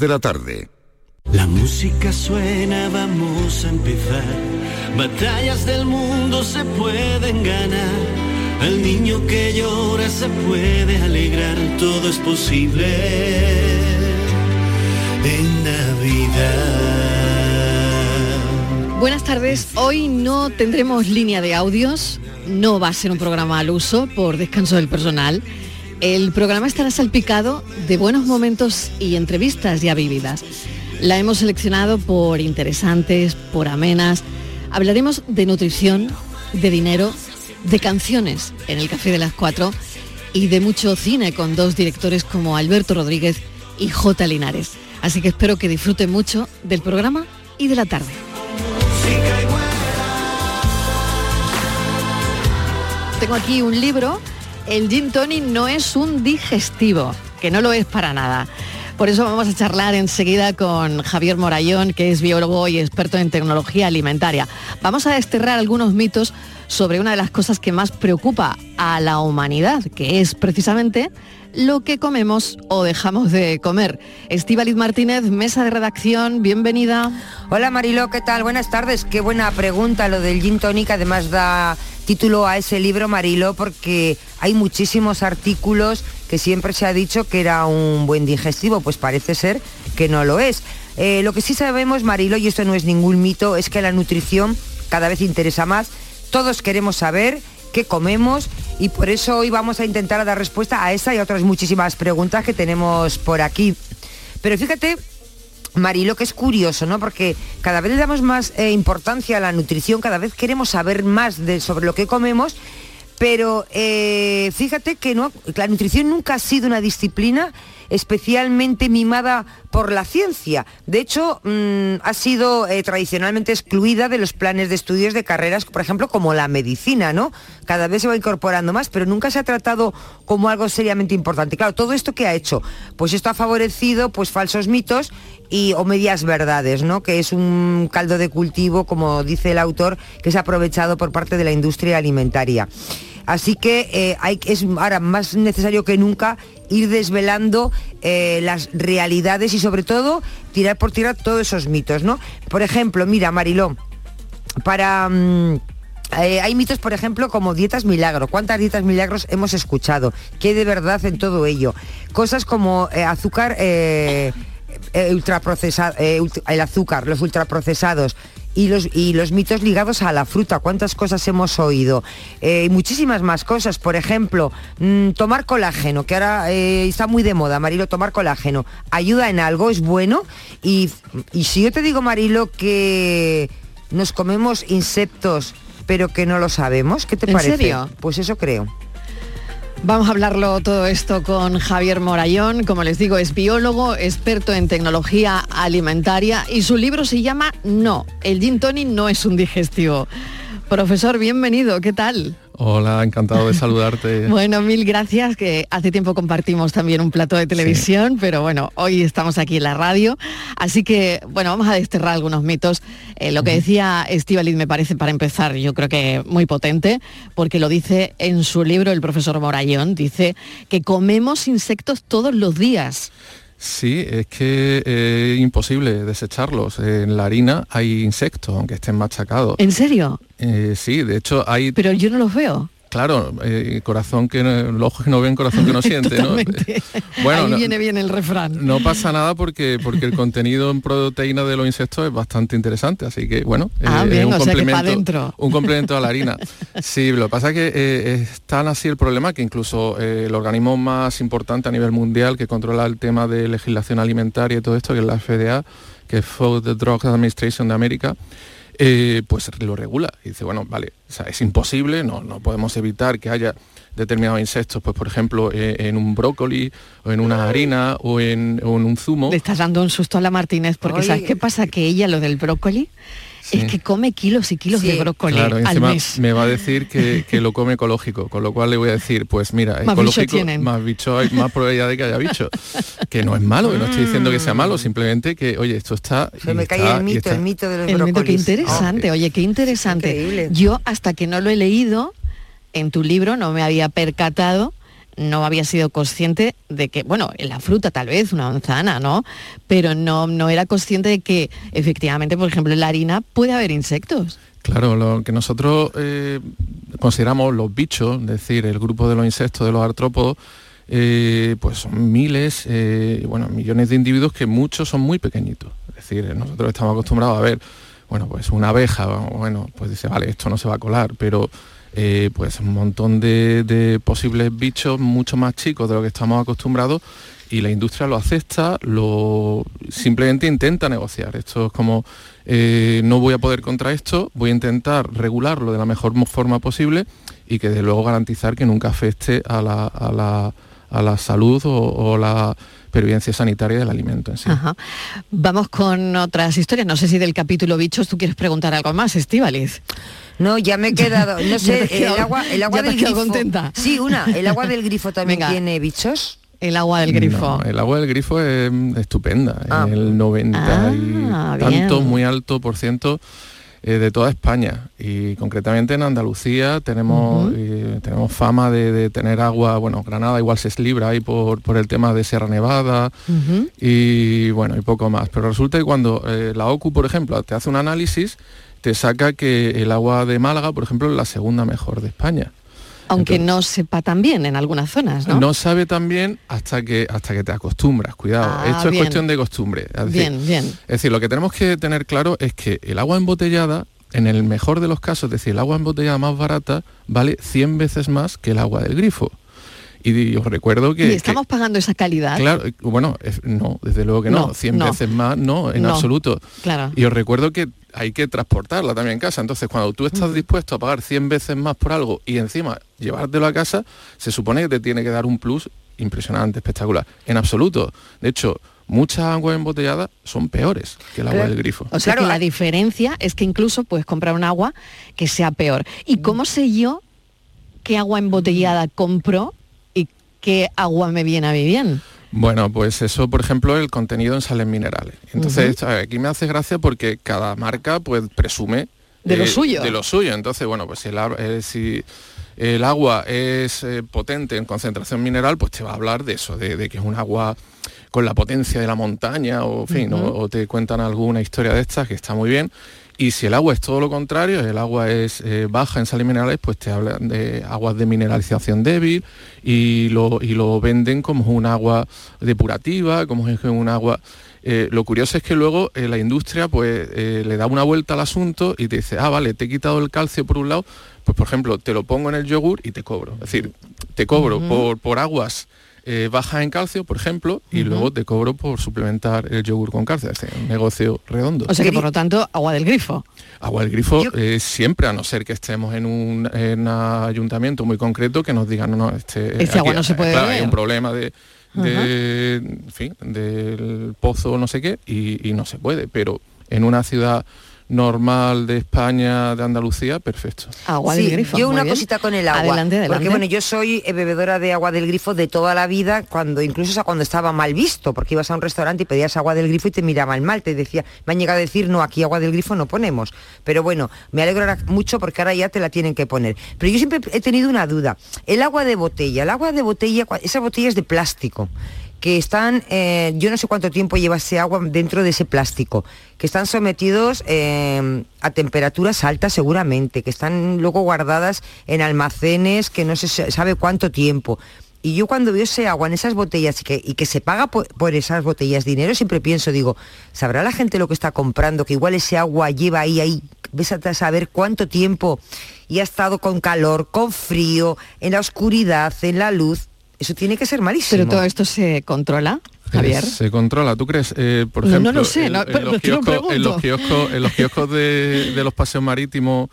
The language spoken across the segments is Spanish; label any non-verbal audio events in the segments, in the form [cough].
de la tarde. La música suena, vamos a empezar. Batallas del mundo se pueden ganar. Al niño que llora se puede alegrar. Todo es posible en Navidad. Buenas tardes. Hoy no tendremos línea de audios. No va a ser un programa al uso por descanso del personal. El programa estará salpicado de buenos momentos y entrevistas ya vividas. La hemos seleccionado por interesantes, por amenas. Hablaremos de nutrición, de dinero, de canciones en el Café de las Cuatro y de mucho cine con dos directores como Alberto Rodríguez y J. Linares. Así que espero que disfruten mucho del programa y de la tarde. Tengo aquí un libro, el gin tonic no es un digestivo, que no lo es para nada. Por eso vamos a charlar enseguida con Javier Morayón, que es biólogo y experto en tecnología alimentaria. Vamos a desterrar algunos mitos sobre una de las cosas que más preocupa a la humanidad, que es precisamente lo que comemos o dejamos de comer. Estíbaliz Martínez, mesa de redacción, bienvenida. Hola Marilo, ¿qué tal? Buenas tardes. Qué buena pregunta lo del gin tonic, además da título a ese libro Marilo porque hay muchísimos artículos que siempre se ha dicho que era un buen digestivo, pues parece ser que no lo es. Eh, lo que sí sabemos, Marilo, y esto no es ningún mito, es que la nutrición cada vez interesa más. Todos queremos saber qué comemos y por eso hoy vamos a intentar dar respuesta a esa y a otras muchísimas preguntas que tenemos por aquí. Pero fíjate Marilo, que es curioso, ¿no? Porque cada vez le damos más eh, importancia a la nutrición, cada vez queremos saber más sobre lo que comemos, pero eh, fíjate que no, la nutrición nunca ha sido una disciplina especialmente mimada por la ciencia. De hecho, mm, ha sido eh, tradicionalmente excluida de los planes de estudios de carreras, por ejemplo, como la medicina, ¿no? Cada vez se va incorporando más, pero nunca se ha tratado como algo seriamente importante. Claro, todo esto que ha hecho, pues esto ha favorecido pues falsos mitos y o medias verdades, ¿no? Que es un caldo de cultivo, como dice el autor, que es aprovechado por parte de la industria alimentaria. Así que eh, hay, es ahora más necesario que nunca ir desvelando eh, las realidades y sobre todo tirar por tirar todos esos mitos, ¿no? Por ejemplo, mira, Mariló, para... Mm, eh, hay mitos, por ejemplo, como dietas milagro. ¿Cuántas dietas milagros hemos escuchado? ¿Qué de verdad en todo ello? Cosas como azúcar ultraprocesado, el azúcar, los ultraprocesados, y los, y los mitos ligados a la fruta. ¿Cuántas cosas hemos oído? Eh, muchísimas más cosas. Por ejemplo, mm, tomar colágeno, que ahora eh, está muy de moda, Marilo, tomar colágeno. ¿Ayuda en algo? ¿Es bueno? Y, y si yo te digo, Marilo, que nos comemos insectos pero que no lo sabemos, ¿qué te ¿En parece? serio? Pues eso creo. Vamos a hablarlo todo esto con Javier Morayón, como les digo, es biólogo, experto en tecnología alimentaria y su libro se llama No, el gin tonic no es un digestivo. Profesor, bienvenido, ¿qué tal? Hola, encantado de saludarte. [laughs] bueno, mil gracias, que hace tiempo compartimos también un plato de televisión, pero bueno, hoy estamos aquí en la radio, así que bueno, vamos a desterrar algunos mitos. Eh, lo que decía Estivaliz me parece, para empezar, yo creo que muy potente, porque lo dice en su libro el profesor Morayón, dice que comemos insectos todos los días. Sí, es que es imposible desecharlos. En la harina hay insectos, aunque estén machacados. ¿En serio? Eh, sí, de hecho hay... Pero yo no los veo. Claro, eh, corazón que no, los ojos que no ven, corazón que no [laughs] siente, ¿no? [laughs] Bueno, Ahí viene bien el refrán. No pasa nada porque porque el contenido en proteína de los insectos es bastante interesante, así que bueno, ah, eh, bien, un, o sea complemento, un complemento a la harina. [laughs] Sí, lo que pasa es que eh, es tan así el problema que incluso el organismo más importante a nivel mundial que controla el tema de legislación alimentaria y todo esto, que es la FDA, que es Food Drug Administration de América, eh, pues lo regula. Y dice, bueno, vale, o sea, es imposible, no, no podemos evitar que haya determinados insectos, pues por ejemplo, eh, en un brócoli o en una harina o en, o en un zumo. Le estás dando un susto a la Martínez porque ¿sabes qué pasa? Que ella lo del brócoli es que come kilos y kilos Sí. de brócoli Claro, al encima mes. me va a decir que, que lo come ecológico, con lo cual le voy a decir, pues mira, Más bicho ecológico, tienen. más bicho hay más probabilidad de que haya bicho. [laughs] Que no es malo, que no estoy diciendo que sea malo, Mm. simplemente que, oye, esto está... Se me está- cae el mito, está- el mito de los El mito, qué interesante, oye, qué interesante. Increíble. Yo hasta que no lo he leído, en tu libro no me había percatado no había sido consciente de que, bueno, en la fruta tal vez, una manzana, ¿no? Pero no, no era consciente de que efectivamente, por ejemplo, en la harina puede haber insectos. Claro, lo que nosotros eh, consideramos los bichos, es decir, el grupo de los insectos, de los artrópodos, eh, pues son miles, eh, bueno, millones de individuos que muchos son muy pequeñitos. Es decir, nosotros estamos acostumbrados a ver, bueno, pues una abeja, bueno, pues dice, vale, esto no se va a colar, pero pues un montón de, de, posibles bichos mucho más chicos de lo que estamos acostumbrados y la industria lo acepta, lo simplemente intenta negociar. Esto es como eh, no voy a poder contra esto, voy a intentar regularlo de la mejor forma posible y que de luego garantizar que nunca afecte a la, salud o, la pervivencia sanitaria del alimento en sí. Vamos con otras historias. No sé si del capítulo bichos tú quieres preguntar algo más, Estíbaliz. No, ya me he quedado, no [laughs] sé, el agua, el agua del grifo. contenta. Sí, una, el agua del grifo también tiene bichos. El agua del grifo. el agua del grifo es estupenda, ah. el 90 y ah, tanto, muy alto por ciento eh, de toda España. Y concretamente en Andalucía tenemos, eh, tenemos fama de, tener agua, bueno, Granada igual se es libra ahí por, por el tema de Sierra Nevada y bueno, y poco más, pero resulta que cuando eh, la OCU, por ejemplo, te hace un análisis, te saca que el agua de Málaga, por ejemplo, es la segunda mejor de España. Aunque no sepa tan bien en algunas zonas, ¿no? No sabe tan bien hasta que, hasta que te acostumbras, cuidado. Ah, Esto es cuestión de costumbre. bien, bien. Es decir, lo que tenemos que tener claro es que el agua embotellada, en el mejor de los casos, es decir, el agua embotellada más barata, vale 100 veces más que el agua del grifo. Y os recuerdo que... ¿Y estamos pagando esa calidad? Claro, bueno, no, desde luego que no, 100 veces más, no, en absoluto. Claro. Y os recuerdo que hay que transportarla también en casa. Entonces, cuando tú estás dispuesto a pagar 100 veces más por algo y encima llevártelo a casa, se supone que te tiene que dar un plus impresionante, espectacular. En absoluto. De hecho, muchas aguas embotelladas son peores que el agua del grifo. O sea que la diferencia es que incluso puedes comprar un agua que sea peor. ¿Y cómo sé yo qué agua embotellada compro y qué agua me viene a mí bien? Bueno, pues eso, por ejemplo, el contenido en sales minerales. Entonces, aquí me hace gracia porque cada marca pues presume de lo eh, suyo. De lo suyo. Entonces, bueno, pues si el, eh, si el agua es eh, potente en concentración mineral, pues te va a hablar de eso, de, que es un agua con la potencia de la montaña, o, fin, o te cuentan alguna historia de estas que está muy bien. Y si el agua es todo lo contrario, el agua es eh, baja en sales minerales, pues te hablan de aguas de mineralización débil y lo, y lo venden como un agua depurativa, como es un agua... Eh, lo curioso es que luego eh, la industria pues le da una vuelta al asunto y te dice, ah, vale, te he quitado el calcio por un lado, pues por ejemplo, te lo pongo en el yogur y te cobro. Es decir, te cobro por, por aguas eh, baja en calcio, por ejemplo, y luego te cobro por suplementar el yogur con calcio. Es un negocio redondo. O sea que por lo tanto, agua del grifo. Agua del grifo eh, siempre, a no ser que estemos en un, ayuntamiento muy concreto que nos digan, no, no, este, este agua no se puede Hay un problema de, fin, del pozo no sé qué y, y no se puede, pero en una ciudad normal de España, de Andalucía, perfecto. Agua del grifo. Yo una cosita con el agua. Adelante, adelante. Porque bueno, yo soy bebedora de agua del grifo de toda la vida, cuando incluso cuando estaba mal visto, porque ibas a un restaurante y pedías agua del grifo y te miraban mal, te decía, me han llegado a decir, no, aquí agua del grifo no ponemos. Pero bueno, me alegro mucho porque ahora ya te la tienen que poner. Pero yo siempre he tenido una duda. El agua de botella, el agua de botella, esa botella es de plástico que están, eh, yo no sé cuánto tiempo lleva ese agua dentro de ese plástico, que están sometidos eh, a temperaturas altas seguramente, que están luego guardadas en almacenes que no se sabe cuánto tiempo. Y yo cuando veo ese agua en esas botellas y que, y que se paga por, esas botellas dinero, siempre pienso, digo, ¿sabrá la gente lo que está comprando? Que igual ese agua lleva ahí, ahí, ves a saber cuánto tiempo y ha estado con calor, con frío, en la oscuridad, en la luz eso tiene que ser malísimo. Pero todo esto se controla. Javier. Se controla, ¿tú crees? Eh, por ejemplo, no, lo sé, en, los kioscos, en, los kioscos, de, los paseos marítimos,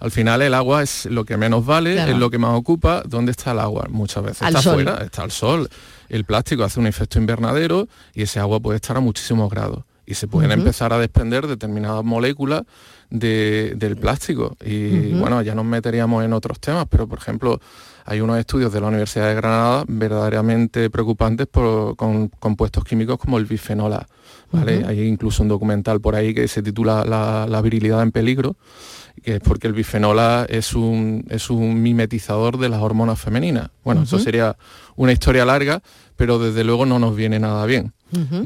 al final el agua es lo que menos vale, es lo que más ocupa. ¿Dónde está el agua? Muchas veces está afuera, está al sol. El plástico hace un efecto invernadero y ese agua puede estar a muchísimos grados. Y se pueden empezar a desprender determinadas moléculas del plástico. Y bueno, ya nos meteríamos en otros temas, pero por ejemplo, hay unos estudios de la Universidad de Granada verdaderamente preocupantes por, con compuestos químicos como el bifenol A. ¿vale? Hay incluso un documental por ahí que se titula La, virilidad en peligro, que es porque el bifenola es un, es un mimetizador de las hormonas femeninas. Bueno, eso sería una historia larga, pero desde luego no nos viene nada bien.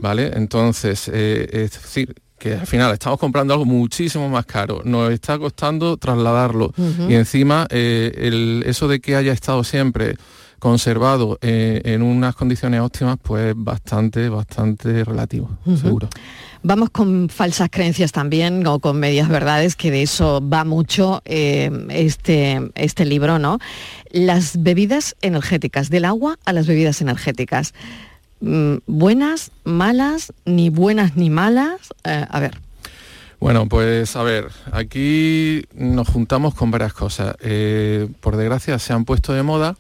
¿Vale? Entonces, eh, es decir, que al final estamos comprando algo muchísimo más caro, nos está costando trasladarlo y encima eh, eso de que haya estado siempre conservado eh, en unas condiciones óptimas, pues bastante, bastante relativo, seguro. Vamos con falsas creencias también o con medias verdades, que de eso va mucho eh, este, este libro, ¿no? Las bebidas energéticas, del agua a las bebidas energéticas. Mm, ¿Buenas, malas, ni buenas ni malas? Eh, a ver. Bueno, pues a ver, aquí nos juntamos con varias cosas. por desgracia se han puesto de moda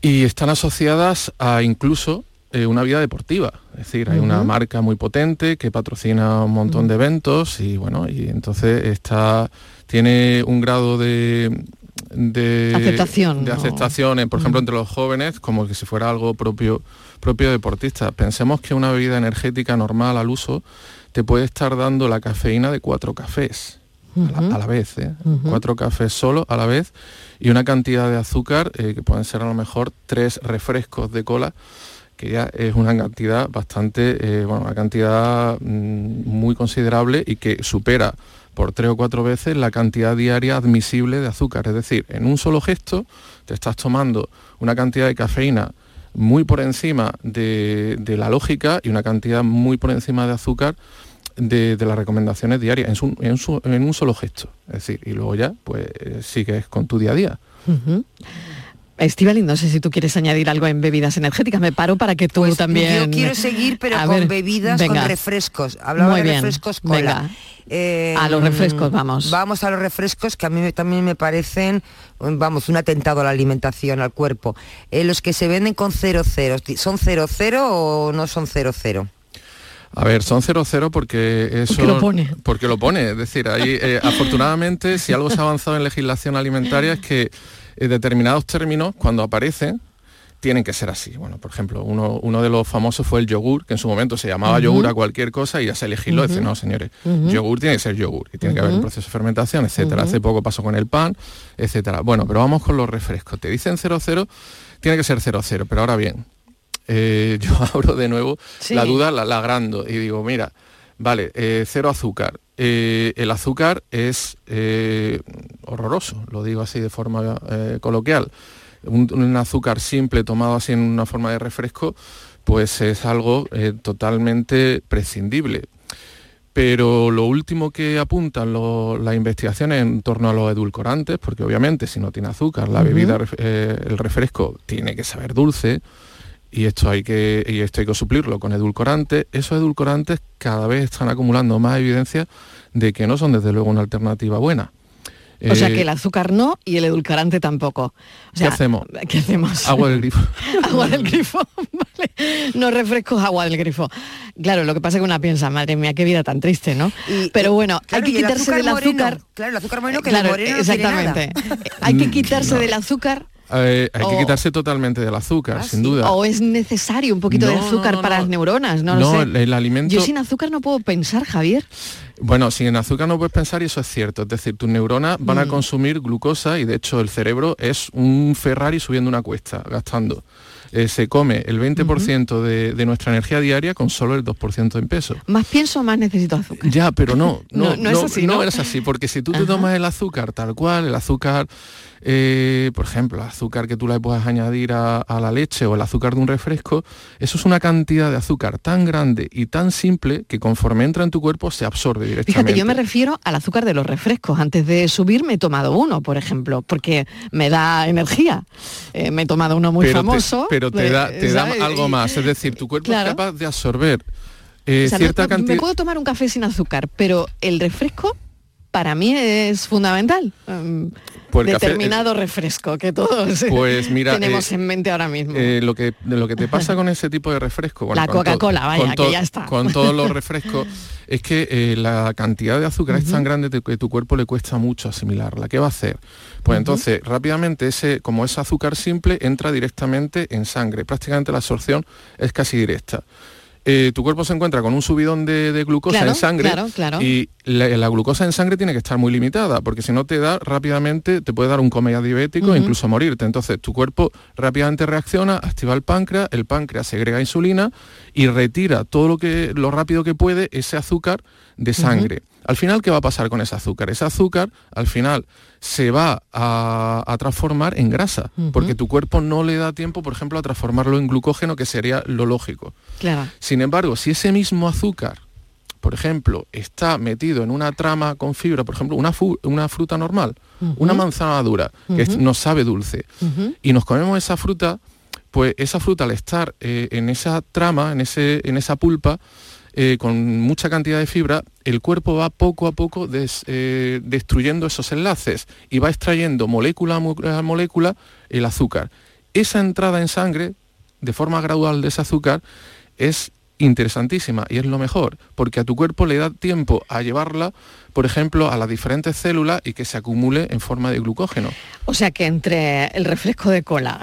y están asociadas a incluso eh, una vida deportiva. Es decir, hay una marca muy potente que patrocina un montón de eventos y bueno, y entonces está, tiene un grado de, de aceptación, de aceptación por ejemplo, entre los jóvenes, como que si fuera algo propio, propio deportista. Pensemos que una bebida energética normal al uso te puede estar dando la cafeína de cuatro cafés a, la, vez, ¿eh? cuatro cafés solo a la vez y una cantidad de azúcar eh, que pueden ser a lo mejor tres refrescos de cola que ya es una cantidad bastante, eh, bueno, una cantidad mm, muy considerable y que supera por tres o cuatro veces la cantidad diaria admisible de azúcar. Es decir, en un solo gesto te estás tomando una cantidad de cafeína muy por encima de, de la lógica y una cantidad muy por encima de azúcar de, las recomendaciones diarias en, un solo gesto. Es decir, y luego ya, pues sigues con tu día a día. No sé si tú quieres añadir algo en bebidas energéticas. Me paro para que tú pues también. Yo quiero seguir, pero con bebidas, con refrescos. Hablaba de refrescos cola. Eh, a los refrescos, vamos. Vamos a los refrescos que a mí también me parecen, vamos, un atentado a la alimentación, al cuerpo. Eh, los que se venden con 00, ¿son 00 o no son 00? A ver, son 0-0 porque eso... Porque lo pone. Porque lo pone, es decir, ahí eh, afortunadamente si algo se ha avanzado en legislación alimentaria es que eh, determinados términos cuando aparecen tienen que ser así. Bueno, por ejemplo, uno, uno, de los famosos fue el yogur, que en su momento se llamaba yogur a cualquier cosa y ya se legisló, dice, no, señores, yogur tiene que ser yogur y tiene que haber un proceso de fermentación, etcétera. Hace poco pasó con el pan, etcétera. Bueno, pero vamos con los refrescos. Te dicen 0-0, tiene que ser 0-0, pero ahora bien, eh, [laughs] yo abro de nuevo la duda, la, agrando y digo, mira, vale, eh, cero azúcar. Eh, el azúcar es horroroso, lo digo así de forma coloquial. Un, azúcar simple tomado así en una forma de refresco, pues es algo totalmente prescindible. Pero lo último que apuntan las investigaciones en torno a los edulcorantes, porque obviamente si no tiene azúcar, la bebida, el refresco tiene que saber dulce, y esto hay que y esto hay que suplirlo con edulcorantes esos edulcorantes cada vez están acumulando más evidencia de que no son desde luego una alternativa buena o sea que eh, el azúcar no y el edulcorante tampoco. ¿Qué hacemos? ¿Qué hacemos? Agua del grifo. [laughs] agua del grifo, [laughs] vale. No refrescos, agua del grifo. Claro, lo que pasa es que una piensa, madre mía, qué vida tan triste, ¿no? Pero bueno, hay que quitarse del azúcar. claro, el azúcar moreno que claro, exactamente. hay que quitarse del azúcar eh, hay que quitarse totalmente del azúcar, ah, sin duda. O es necesario un poquito de azúcar para las neuronas, no, no sé. el alimento... Yo sin azúcar no puedo pensar, Javier. Bueno, sin azúcar no puedes pensar y eso es cierto. Es decir, tus neuronas van a mm. consumir glucosa y de hecho el cerebro es un Ferrari subiendo una cuesta, gastando. Eh, se come el 20% de, nuestra energía diaria con solo el 2% en peso. Más pienso, más necesito azúcar. Ya, pero no, [laughs] no, no, es así. No, es así, porque si tú te tomas el azúcar tal cual, el azúcar eh, por ejemplo, el azúcar que tú le puedas añadir a, la leche o el azúcar de un refresco, eso es una cantidad de azúcar tan grande y tan simple que conforme entra en tu cuerpo se absorbe directamente. Fíjate, yo me refiero al azúcar de los refrescos. Antes de subir me he tomado uno, por ejemplo, porque me da energía. Eh, me he tomado uno muy famoso. Pero te da, algo más, es decir, tu cuerpo es capaz de absorber eh, cierta cantidad... Me puedo tomar un café sin azúcar, pero el refresco para mí es fundamental. Um, pues determinado refresco que todos [laughs] pues tenemos eh, en mente ahora mismo. Eh, lo, que, lo que te pasa [laughs] con ese tipo de refresco, la Coca-Cola, vaya, que ya está. Con todos los [laughs] refrescos, es que eh, la cantidad de azúcar es tan grande que tu cuerpo le cuesta mucho asimilarla. ¿Qué va a hacer? Pues entonces, rápidamente, ese, como es azúcar simple, entra directamente en sangre. Prácticamente la absorción es casi directa. Eh, tu cuerpo se encuentra con un subidón de, glucosa en sangre y la, glucosa en sangre tiene que estar muy limitada, porque si no te da rápidamente, te puede dar un coma diabético e incluso morirte. Entonces tu cuerpo rápidamente reacciona, activa el páncreas, el páncreas segrega insulina y retira todo lo, que, lo rápido que puede ese azúcar de sangre. Al final, ¿qué va a pasar con ese azúcar? Ese azúcar, al final, se va a, transformar en grasa, porque tu cuerpo no le da tiempo, por ejemplo, a transformarlo en glucógeno, que sería lo lógico. Sin embargo, si ese mismo azúcar, por ejemplo, está metido en una trama con fibra, por ejemplo, una, una fruta normal, una manzana dura, que nos sabe dulce, y nos comemos esa fruta, pues esa fruta al estar eh, en esa trama, en, ese, en esa pulpa, eh, con mucha cantidad de fibra, el cuerpo va poco a poco eh, destruyendo esos enlaces y va extrayendo molécula a molécula el azúcar. Esa entrada en sangre, de forma gradual de ese azúcar, es interesantísima y es lo mejor, porque a tu cuerpo le da tiempo a llevarla, por ejemplo, a las diferentes células y que se acumule en forma de glucógeno. O sea que entre el refresco de cola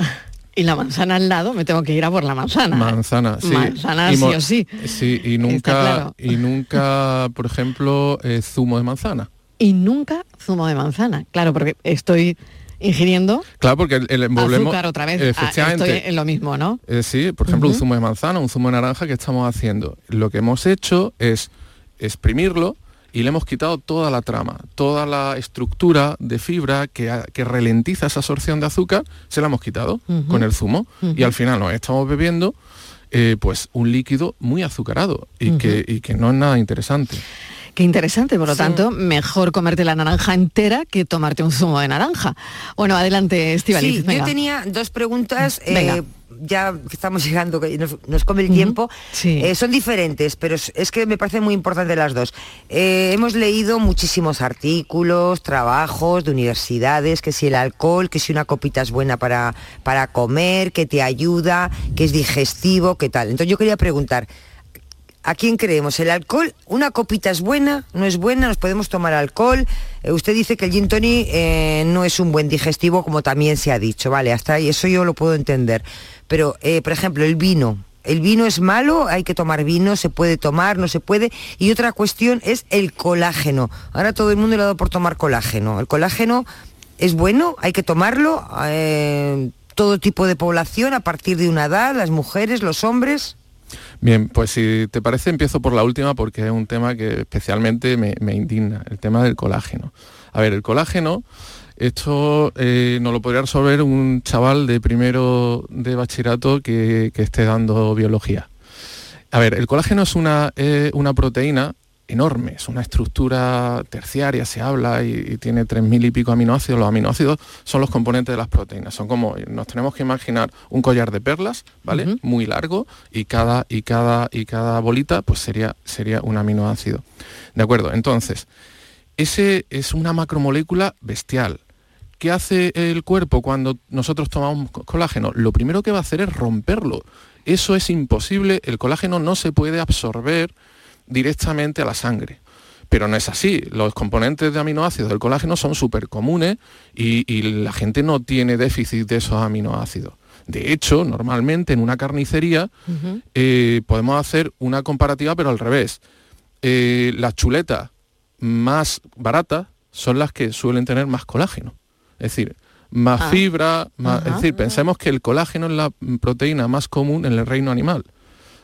y la manzana al lado, me tengo que ir a por la manzana. Manzana, sí. Manzana sí o sí. Sí, y nunca, y nunca, por ejemplo, eh, zumo de manzana. Y nunca zumo de manzana, claro, porque estoy ingiriendo claro porque el, azúcar otra vez ah, efectivamente estoy en lo mismo no eh, sí por ejemplo un zumo de manzana un zumo de naranja que estamos haciendo lo que hemos hecho es exprimirlo y le hemos quitado toda la trama, toda la estructura de fibra que, que ralentiza esa absorción de azúcar, se la hemos quitado con el zumo y al final nos estamos bebiendo eh, pues un líquido muy azucarado y, que, y que no es nada interesante. Qué interesante, por lo tanto, mejor comerte la naranja entera que tomarte un zumo de naranja. Bueno, adelante, Estivaliz. Sí, yo tenía dos preguntas. Eh, ya estamos llegando, que nos, come el tiempo, eh, son diferentes, pero es, que me parecen muy importantes las dos. Eh, hemos leído muchísimos artículos, trabajos de universidades, que si el alcohol, que si una copita es buena para, para comer, que te ayuda, que es digestivo, qué tal. Entonces yo quería preguntar, ¿A quién creemos? ¿El alcohol? ¿Una copita es buena? ¿No es buena? ¿Nos podemos tomar alcohol? Eh, usted dice que el gin tonic no es un buen digestivo, como también se ha dicho, ¿vale? Hasta ahí, eso yo lo puedo entender. Pero, eh, por ejemplo, el vino. ¿El vino es malo? ¿Hay que tomar vino? ¿Se puede tomar? ¿No se puede? Y otra cuestión es el colágeno. Ahora todo el mundo le ha dado por tomar colágeno. ¿El colágeno es bueno? ¿Hay que tomarlo? Eh, ¿Todo tipo de población a partir de una edad? ¿Las mujeres? ¿Los hombres? Bien, pues si te parece empiezo por la última porque es un tema que especialmente me, me indigna, el tema del colágeno. A ver, el colágeno esto eh, nos lo podría resolver un chaval de primero de bachillerato que, esté dando biología. A ver, el colágeno es una, una proteína enorme, es una estructura terciaria, se habla, y, tiene tres mil y pico aminoácidos. Los aminoácidos son los componentes de las proteínas. Son como, nos tenemos que imaginar un collar de perlas, ¿vale? Muy largo, y cada, y cada, y cada bolita pues sería, sería un aminoácido. ¿De acuerdo? Entonces, ese es una macromolécula bestial. ¿Qué hace el cuerpo cuando nosotros tomamos colágeno? Lo primero que va a hacer es romperlo. Eso es imposible, el colágeno no se puede absorber directamente a la sangre. Pero no es así, los componentes de aminoácidos del colágeno son súper comunes y, la gente no tiene déficit de esos aminoácidos. De hecho, normalmente en una carnicería eh, podemos hacer una comparativa, pero al revés. Eh, las chuletas más baratas son las que suelen tener más colágeno. Es decir, más ah. fibra, más, es decir, pensemos que el colágeno es la proteína más común en el reino animal.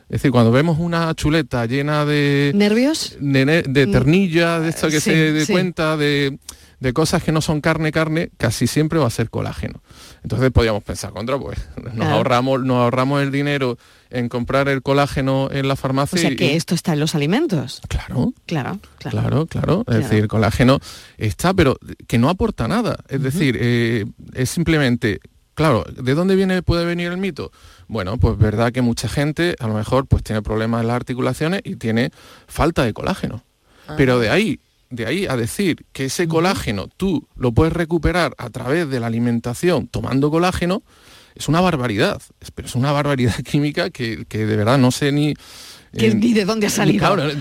Es decir, cuando vemos una chuleta llena de... ¿Nervios? De, de ternilla, de esto que se dé cuenta, de, de cosas que no son carne, carne, casi siempre va a ser colágeno. Entonces podríamos pensar contra, pues nos, ahorramos, nos ahorramos el dinero en comprar el colágeno en la farmacia. O sea que esto está en los alimentos. Claro. Claro, claro. Claro, Es decir, el colágeno está, pero que no aporta nada. Es decir, eh, es simplemente Claro, ¿de dónde viene, puede venir el mito? Bueno, pues verdad que mucha gente a lo mejor pues tiene problemas en las articulaciones y tiene falta de colágeno. Pero de ahí de ahí a decir que ese colágeno tú lo puedes recuperar a través de la alimentación tomando colágeno, es una barbaridad, pero es una barbaridad [laughs] química que, de verdad no sé ni, que ni de dónde ha salido. Claro,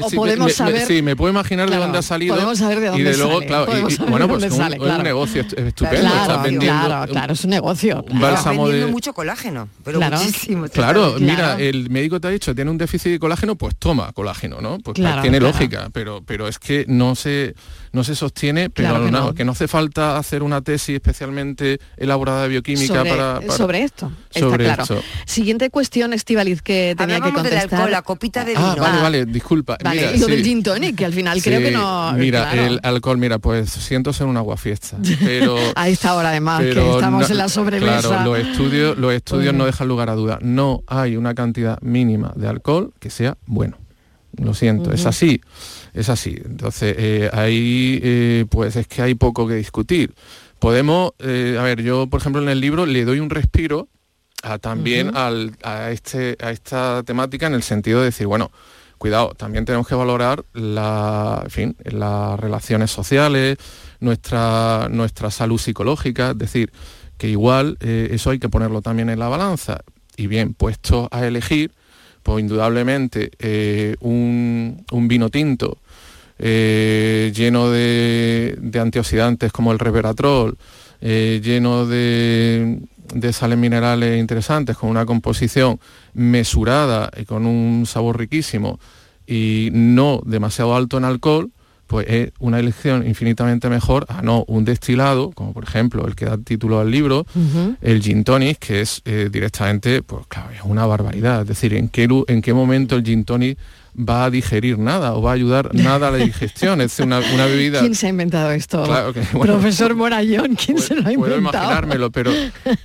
o, podemos me, saber... sí, me puedo imaginar de dónde ha salido. Podemos saber de dónde y de luego, sale. Claro, y, bueno, pues un, sale, claro. un, negocio estupendo. Claro, vendiendo, claro, claro, es un negocio. Un bálsamo vendiendo de... mucho colágeno, pero muchísimo. Claro, mira, el médico te ha dicho, tiene un déficit de colágeno, pues toma colágeno, ¿no? Pues tiene lógica, pero, pero es que no se no se sostiene, pero que, no. que, no. hace falta hacer una tesis especialmente elaborada de bioquímica sobre, para, Sobre esto, sobre está claro. Siguiente cuestión, Estivaliz, que tenía que contestar. La copita de ah, vino. vale, vale, disculpa. Vale, mira, y lo del gin tonic, que al final creo que no... Mira, el alcohol, mira, pues siento ser un aguafiesta, pero... [laughs] a esta hora además, que estamos en la sobremesa. Claro, los estudios, los estudios no dejan lugar a duda. No hay una cantidad mínima de alcohol que sea bueno. Lo siento, es así es así. Entonces, eh, ahí eh, pues es que hay poco que discutir. Podemos, eh, a ver, yo por ejemplo en el libro le doy un respiro también a, este, a esta temática en el sentido de decir, bueno, cuidado, también tenemos que valorar la, fin, las relaciones sociales, nuestra, nuestra salud psicológica, es decir, que igual eso hay que ponerlo también en la balanza. Y bien, puesto a elegir, pues indudablemente un, un, vino tinto eh, lleno de, antioxidantes como el resveratrol, eh, lleno de, sales minerales interesantes, con una composición mesurada y con un sabor riquísimo y no demasiado alto en alcohol, pues es una elección infinitamente mejor a no un destilado, como por ejemplo el que da título al libro, el gin tonic, que es eh, directamente, pues claro, es una barbaridad. Es decir, ¿en qué, en qué momento el gin tonic va a digerir nada o va a ayudar nada a la digestión. Es una, una bebida... ¿Quién se ha inventado esto? Profesor Morayón, ¿quién se lo ha inventado? Puedo imaginármelo, pero,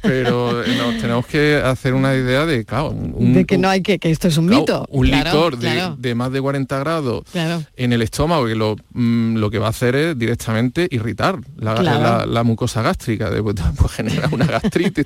pero eh, tenemos que hacer una idea de, claro, de que no hay que, que esto es un mito. Un licor de, más de 40 grados en el estómago, que lo, mm, lo que va a hacer es directamente irritar la, mucosa gástrica, de, pues, pues genera una gastritis,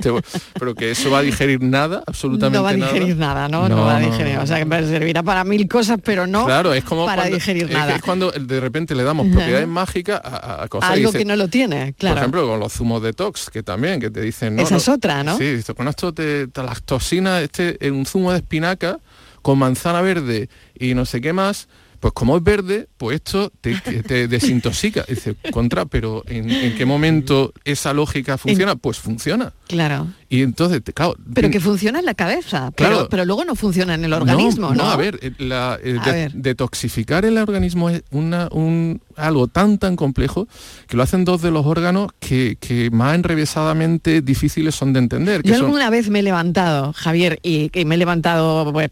pero que eso va a digerir nada, absolutamente nada. No va a digerir nada, ¿no? No, va a digerir, o sea, que servirá para mil cosas pero no claro, es como para cuando, digerir nada. Es, cuando de repente le damos propiedades mágicas a, cosas Algo que no lo tiene, claro. Por ejemplo, con los zumos detox, que también, que te dicen... Esa es otra, ¿no? Sí, con esto te, te lactosina, este, en un zumo de espinaca con manzana verde y no sé qué más, pues como es verde, pues esto te, [laughs] desintoxica. Dice, contra, pero ¿en, qué momento esa lógica funciona? Pues funciona. Claro. Y entonces, claro... Pero que funciona en la cabeza, claro, pero, luego no funciona en el organismo, ¿no? a ver, detoxificar el organismo es una, un, algo tan tan complejo que lo hacen dos de los órganos que, más enrevesadamente difíciles son de entender. Yo alguna vez me he levantado, Javier, y, que me he levantado, pues,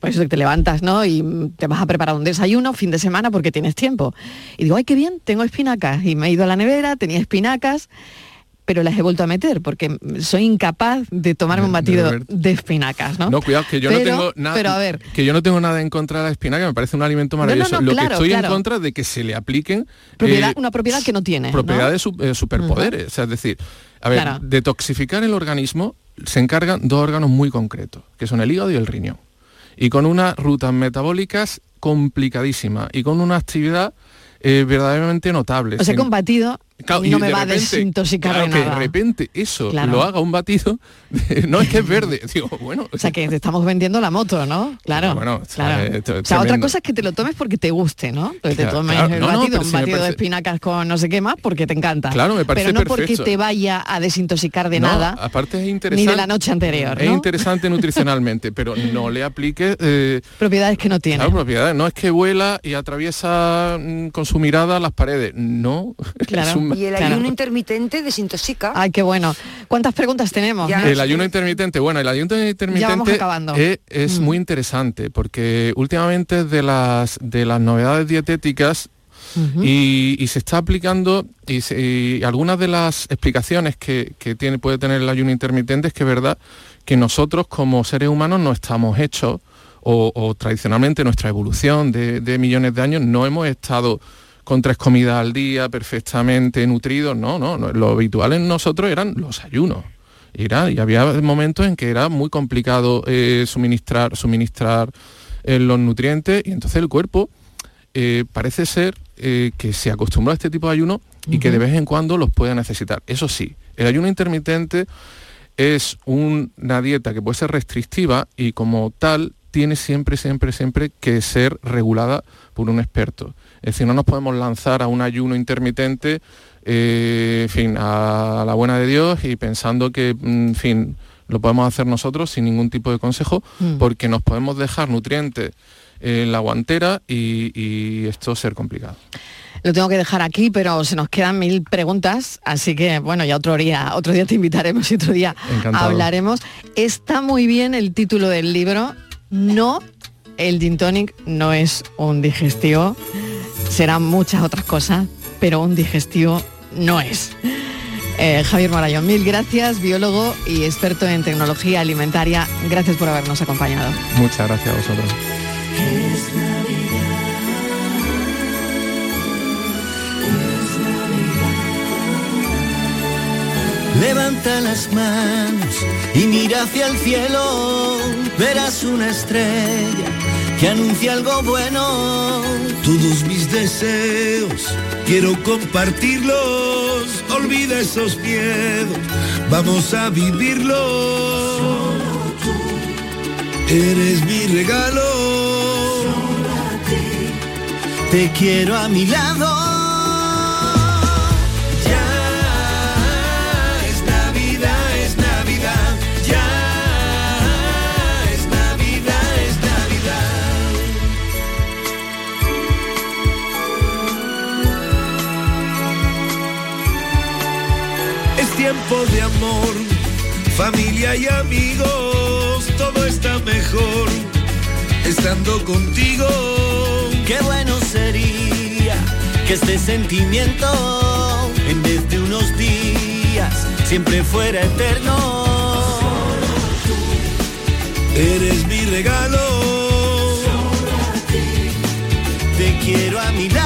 pues te levantas, ¿no? Y te vas a preparar un desayuno fin de semana porque tienes tiempo. Y digo, ay, qué bien, tengo espinacas. Y me he ido a la nevera, tenía espinacas pero las he vuelto a meter porque soy incapaz de tomarme un batido de, espinacas, ¿no? No, cuidado, que yo no tengo nada. ver, que yo no tengo nada en contra de la espinaca, me parece un alimento maravilloso. Lo que estoy en contra de que se le apliquen eh, una propiedad que no tiene. Propiedades de eh, superpoderes. O sea, es decir, a ver, detoxificar el organismo se encargan dos órganos muy concretos, que son el hígado y el riñón. Y con unas rutas metabólicas complicadísimas y con una actividad eh, verdaderamente notable. O sea, combatido no me va a desintoxicar de, de repente eso lo haga un batido, no es que es verde, [laughs] digo, bueno. O sea, que te estamos vendiendo la moto, ¿no? Claro. Bueno, claro. o sea, otra cosa es que te lo tomes porque te guste, ¿no? Que te tomes el batido, un batido de espinacas con no sé qué más porque te encanta. Claro, me parece Pero no porque te vaya a desintoxicar de nada. Aparte es interesante. Ni de la noche anterior. Es interesante nutricionalmente, pero no le aplique eh, propiedades que no tiene. Claro, propiedades. No es que vuela y atraviesa mm, con su mirada las paredes. No. [laughs] Claro. Y el ayuno intermitente desintoxica. Ay, qué bueno. ¿Cuántas preguntas tenemos? El ayuno intermitente, bueno, el ayuno intermitente es, muy interesante porque últimamente de las de las novedades dietéticas y, se está aplicando y, algunas de las explicaciones que, tiene, puede tener el ayuno intermitente es que es verdad que nosotros como seres humanos no estamos hechos o, tradicionalmente nuestra evolución de millones de años no hemos estado con tres comidas al día, perfectamente nutridos. No, no, lo habitual en nosotros eran los ayunos. Era, y había momentos en que era muy complicado eh, suministrar, suministrar eh, los nutrientes y entonces el cuerpo eh, parece ser que se acostumbró a este tipo de ayuno y que de vez en cuando los puede necesitar. Eso sí, el ayuno intermitente es una dieta que puede ser restrictiva y como tal tiene siempre, siempre, siempre que ser regulada por un experto. Es decir, no nos podemos lanzar a un ayuno intermitente, eh, en fin, a la buena de Dios y pensando que, en fin, lo podemos hacer nosotros sin ningún tipo de consejo, mm. porque nos podemos dejar nutrientes en la guantera y, esto ser complicado. Lo tengo que dejar aquí, pero se nos quedan mil preguntas, así que bueno, ya otro día, otro día te invitaremos y otro día hablaremos. Está muy bien el título del libro. No, el gin tonic no es un digestivo, serán muchas otras cosas, pero un digestivo no es. Eh, Javier Morayón, mil gracias, biólogo y experto en tecnología alimentaria. Gracias por habernos acompañado. Muchas gracias a vosotros. Levanta las manos y mira hacia el cielo, verás una estrella que anuncia algo bueno. Todos mis deseos quiero compartirlos. Olvida esos miedos, vamos a vivirlos. Solo tú eres mi regalo. Solo a ti. Te quiero a mi lado tiempo de amor, familia y amigos, todo está mejor estando contigo. Qué bueno sería que este sentimiento, en vez de unos días, siempre fuera eterno. Eres mi regalo. Te quiero a mi lado.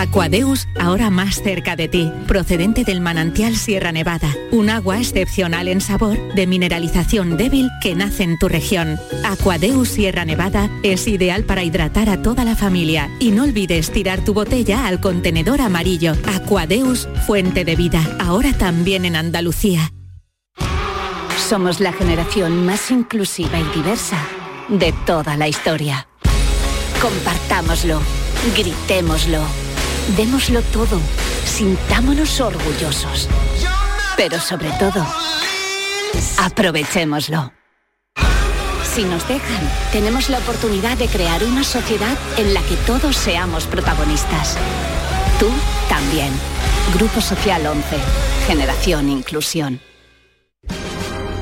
Aquadeus, ahora más cerca de ti, procedente del manantial Sierra Nevada, un agua excepcional en sabor, de mineralización débil que nace en tu región. Aquadeus Sierra Nevada es ideal para hidratar a toda la familia y no olvides tirar tu botella al contenedor amarillo. Aquadeus, fuente de vida, ahora también en Andalucía. Somos la generación más inclusiva y diversa de toda la historia. Compartámoslo, gritémoslo Démoslo todo, sintámonos orgullosos. Pero sobre todo, aprovechémoslo. Si nos dejan, tenemos la oportunidad de crear una sociedad en la que todos seamos protagonistas. Tú también. Grupo Social 11. Generación Inclusión.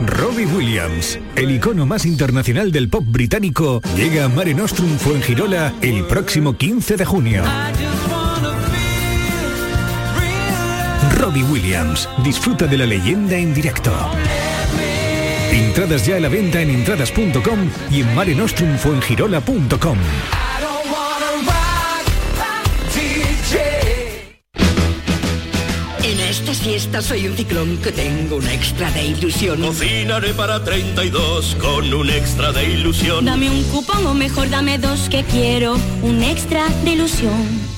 Robbie Williams, el icono más internacional del pop británico, llega a Mare Nostrum Fuengirola el próximo 15 de junio. Robbie Williams. Disfruta de la leyenda en directo. Entradas ya a la venta en entradas.com y en marenostrumfuengirola.com. En estas fiestas soy un ciclón que tengo un extra de ilusión. Cocinaré para 32 con un extra de ilusión. Dame un cupón o mejor dame dos que quiero un extra de ilusión.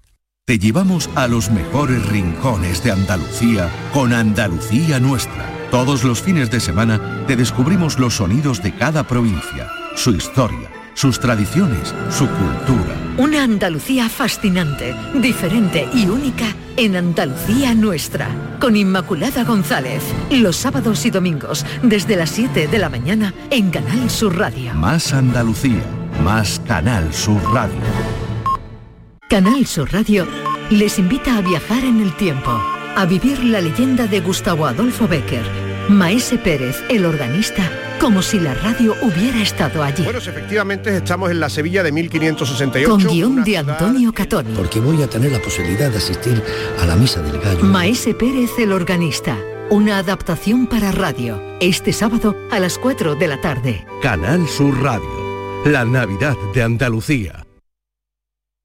Te llevamos a los mejores rincones de Andalucía con Andalucía Nuestra. Todos los fines de semana te descubrimos los sonidos de cada provincia, su historia, sus tradiciones, su cultura. Una Andalucía fascinante, diferente y única en Andalucía Nuestra, con Inmaculada González, los sábados y domingos, desde las 7 de la mañana en Canal Sur Radio. Más Andalucía, más Canal Sur Radio. Canal Sur Radio les invita a viajar en el tiempo, a vivir la leyenda de Gustavo Adolfo Becker, Maese Pérez, el organista, como si la radio hubiera estado allí. Bueno, efectivamente estamos en la Sevilla de 1568. Con guion de Antonio Catoni. Porque voy a tener la posibilidad de asistir a la misa del gallo. Maese Pérez, el organista. Una adaptación para radio. Este sábado a las 4 de la tarde. Canal Sur Radio. La Navidad de Andalucía.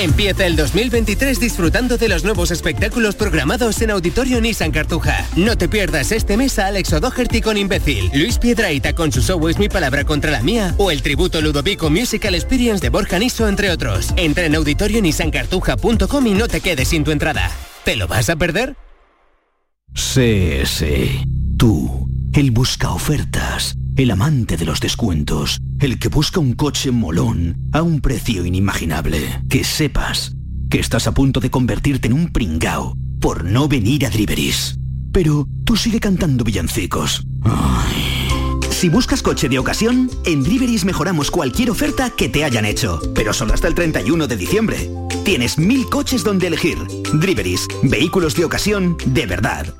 Empieza el 2023 disfrutando de los nuevos espectáculos programados en Auditorio Nissan Cartuja. No te pierdas este mes a Alex O'Doherty con Imbécil, Luis Piedraita con su show Es mi palabra contra la mía o el tributo Ludovico Musical Experience de Borja Niso, entre otros. Entra en auditorionissancartuja.com y no te quedes sin tu entrada. ¿Te lo vas a perder? Sí. Tú, el busca ofertas, el amante de los descuentos, el que busca un coche molón a un precio inimaginable. Que sepas que estás a punto de convertirte en un pringao por no venir a Driveris. Pero tú sigue cantando villancicos. Si buscas coche de ocasión, en Driveris mejoramos cualquier oferta que te hayan hecho, pero solo hasta el 31 de diciembre. Tienes mil coches donde elegir. Driveris, vehículos de ocasión de verdad.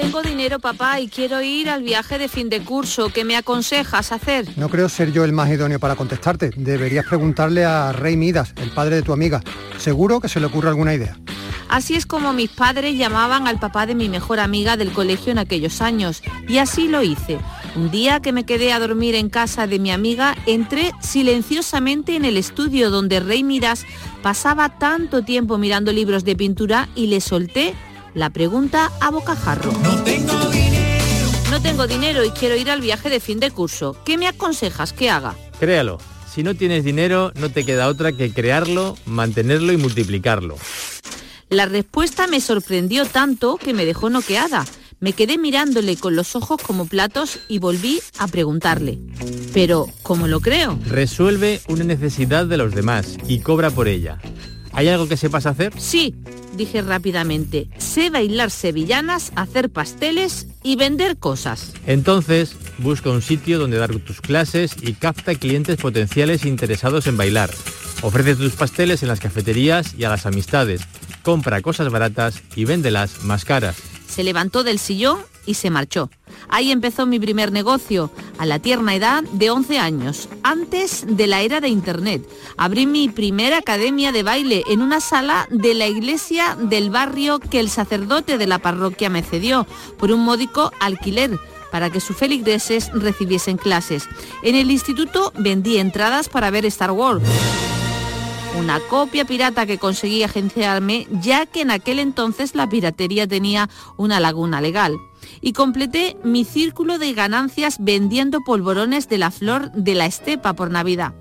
Tengo dinero, papá, y quiero ir al viaje de fin de curso. ¿Qué me aconsejas hacer? No creo ser yo el más idóneo para contestarte. Deberías preguntarle a Rey Midas, el padre de tu amiga. Seguro que se le ocurre alguna idea. Así es como mis padres llamaban al papá de mi mejor amiga del colegio en aquellos años. Y así lo hice. Un día que me quedé a dormir en casa de mi amiga, entré silenciosamente en el estudio donde Rey Midas pasaba tanto tiempo mirando libros de pintura y le solté la pregunta a bocajarro. No tengo dinero. No tengo dinero y quiero ir al viaje de fin de curso. ¿Qué me aconsejas que haga? Créalo. Si no tienes dinero, no te queda otra que crearlo, mantenerlo y multiplicarlo. La respuesta me sorprendió tanto que me dejó noqueada. Me quedé mirándole con los ojos como platos y volví a preguntarle. Pero, ¿cómo lo creo? Resuelve una necesidad de los demás y cobra por ella. ¿Hay algo que sepas hacer? Sí, dije rápidamente. Sé bailar sevillanas, hacer pasteles y vender cosas. Entonces, busca un sitio donde dar tus clases y capta clientes potenciales interesados en bailar. Ofrece tus pasteles en las cafeterías y a las amistades. Compra cosas baratas y véndelas más caras. Se levantó del sillón y se marchó. Ahí empezó mi primer negocio, a la tierna edad de 11 años, antes de la era de Internet. Abrí mi primera academia de baile en una sala de la iglesia del barrio que el sacerdote de la parroquia me cedió por un módico alquiler para que sus feligreses recibiesen clases. En el instituto vendí entradas para ver Star Wars una copia pirata que conseguí agenciarme, ya que en aquel entonces la piratería tenía una laguna legal. Y completé mi círculo de ganancias vendiendo polvorones de la flor de la estepa por Navidad.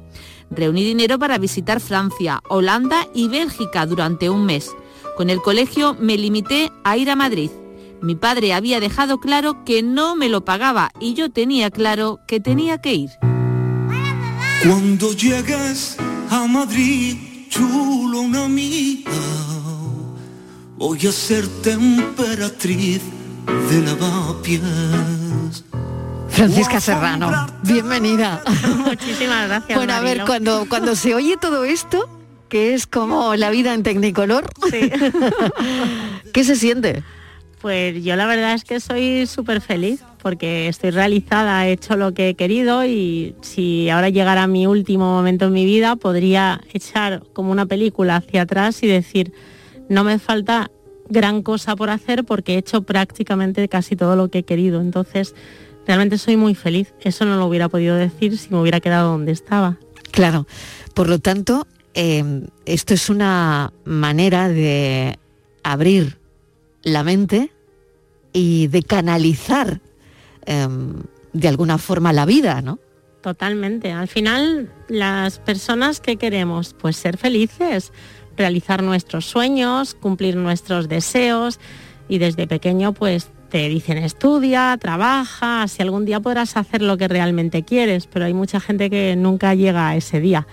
Reuní dinero para visitar Francia, Holanda y Bélgica durante un mes. Con el colegio me limité a ir a Madrid. Mi padre había dejado claro que no me lo pagaba y yo tenía claro que tenía que ir. Cuando llegues a Madrid, chulo una amiga, voy a ser temperatriz de lavapiés. Francisca Serrano, bienvenida. [laughs] Muchísimas gracias. Bueno, a ver, cuando, cuando se oye todo esto, que es como la vida en Tecnicolor, [laughs] ¿qué se siente? Pues yo la verdad es que soy súper feliz porque estoy realizada, he hecho lo que he querido y si ahora llegara mi último momento en mi vida podría echar como una película hacia atrás y decir, no me falta gran cosa por hacer porque he hecho prácticamente casi todo lo que he querido. Entonces, realmente soy muy feliz. Eso no lo hubiera podido decir si me hubiera quedado donde estaba. Claro, por lo tanto, eh, esto es una manera de abrir la mente y de canalizar eh, de alguna forma la vida, ¿no? Totalmente. Al final, las personas que queremos, pues ser felices, realizar nuestros sueños, cumplir nuestros deseos y desde pequeño pues te dicen estudia, trabaja, si algún día podrás hacer lo que realmente quieres, pero hay mucha gente que nunca llega a ese día.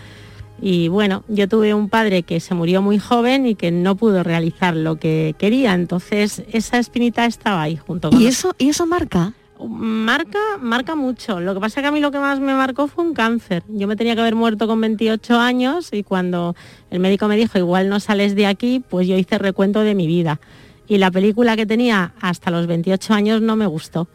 Y bueno, yo tuve un padre que se murió muy joven y que no pudo realizar lo que quería, entonces esa espinita estaba ahí junto con ¿Y eso, ¿Y eso marca? Marca, marca mucho. Lo que pasa que a mí lo que más me marcó fue un cáncer. Yo me tenía que haber muerto con 28 años y cuando el médico me dijo igual no sales de aquí, pues yo hice recuento de mi vida. Y la película que tenía hasta los 28 años no me gustó,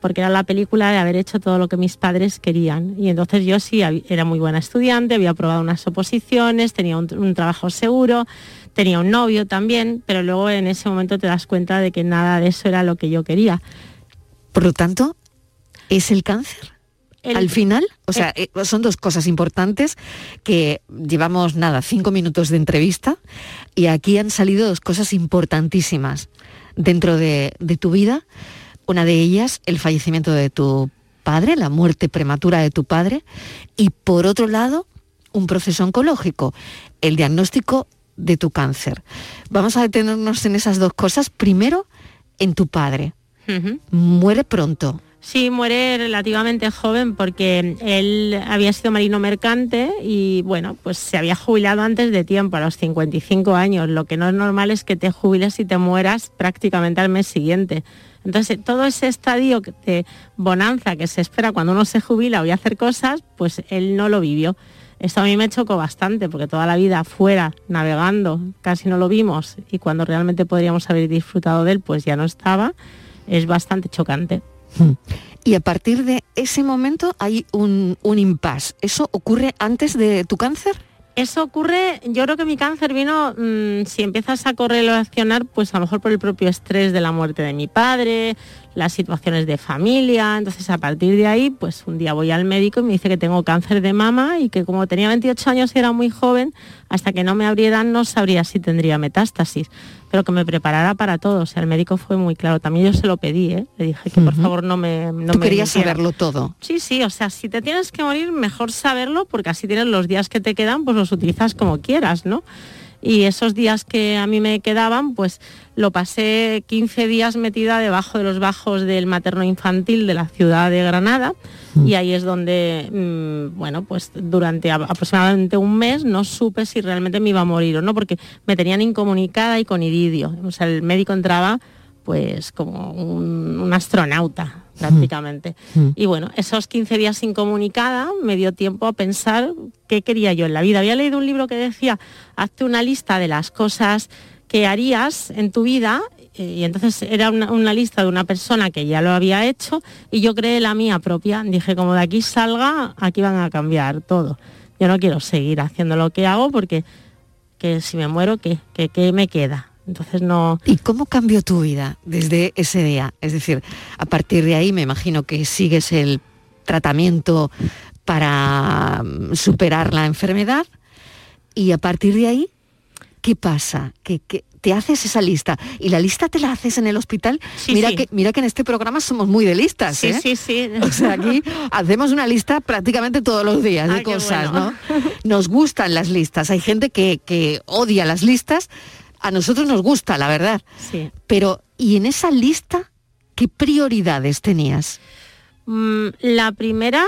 porque era la película de haber hecho todo lo que mis padres querían. Y entonces yo sí era muy buena estudiante, había aprobado unas oposiciones, tenía un, un trabajo seguro, tenía un novio también, pero luego en ese momento te das cuenta de que nada de eso era lo que yo quería. Por lo tanto, ¿es el cáncer? El- Al final, o sea, eh, son dos cosas importantes que llevamos nada, cinco minutos de entrevista y aquí han salido dos cosas importantísimas dentro de, de tu vida. Una de ellas, el fallecimiento de tu padre, la muerte prematura de tu padre, y por otro lado, un proceso oncológico, el diagnóstico de tu cáncer. Vamos a detenernos en esas dos cosas. Primero, en tu padre. Muere pronto. Sí, muere relativamente joven porque él había sido marino mercante y bueno, pues se había jubilado antes de tiempo, a los 55 años. Lo que no es normal es que te jubiles y te mueras prácticamente al mes siguiente. Entonces, todo ese estadio de bonanza que se espera cuando uno se jubila o a hacer cosas, pues él no lo vivió. Esto a mí me chocó bastante porque toda la vida fuera, navegando, casi no lo vimos y cuando realmente podríamos haber disfrutado de él, pues ya no estaba. Es bastante chocante. Y a partir de ese momento hay un, un impasse. ¿Eso ocurre antes de tu cáncer? Eso ocurre, yo creo que mi cáncer vino, mm, si empiezas a correlacionar, pues a lo mejor por el propio estrés de la muerte de mi padre, las situaciones de familia, entonces a partir de ahí, pues un día voy al médico y me dice que tengo cáncer de mama y que como tenía 28 años y era muy joven, hasta que no me abrieran no sabría si tendría metástasis, pero que me preparara para todo, o sea, el médico fue muy claro, también yo se lo pedí, ¿eh? le dije que por favor no me... No Tú me querías saberlo todo. Sí, sí, o sea, si te tienes que morir, mejor saberlo, porque así tienes los días que te quedan, pues los utilizas como quieras, ¿no? Y esos días que a mí me quedaban, pues lo pasé 15 días metida debajo de los bajos del materno infantil de la ciudad de Granada. Y ahí es donde, mm, bueno, pues durante aproximadamente un mes no supe si realmente me iba a morir o no, porque me tenían incomunicada y con iridio. O sea, el médico entraba pues como un, un astronauta [laughs] prácticamente. Y bueno, esos 15 días incomunicada me dio tiempo a pensar qué quería yo en la vida. Había leído un libro que decía, hazte una lista de las cosas que harías en tu vida y entonces era una, una lista de una persona que ya lo había hecho y yo creé la mía propia. Dije, como de aquí salga, aquí van a cambiar todo. Yo no quiero seguir haciendo lo que hago porque que si me muero, ¿qué, ¿Qué, qué me queda? Entonces no... ¿Y cómo cambió tu vida desde ese día? Es decir, a partir de ahí me imagino que sigues el tratamiento para mm, superar la enfermedad y a partir de ahí, ¿qué pasa? ¿Qué, qué- te haces esa lista y la lista te la haces en el hospital. mira, Que, mira que en este programa somos muy de listas. Sí, ¿eh? sí, sí. O sea, aquí hacemos una lista prácticamente todos los días de Ah, cosas, bueno. ¿no? Nos gustan las listas. Hay gente que, que odia las listas. A nosotros nos gusta, la verdad. Sí. Pero, ¿y en esa lista qué prioridades tenías? Mm, la primera,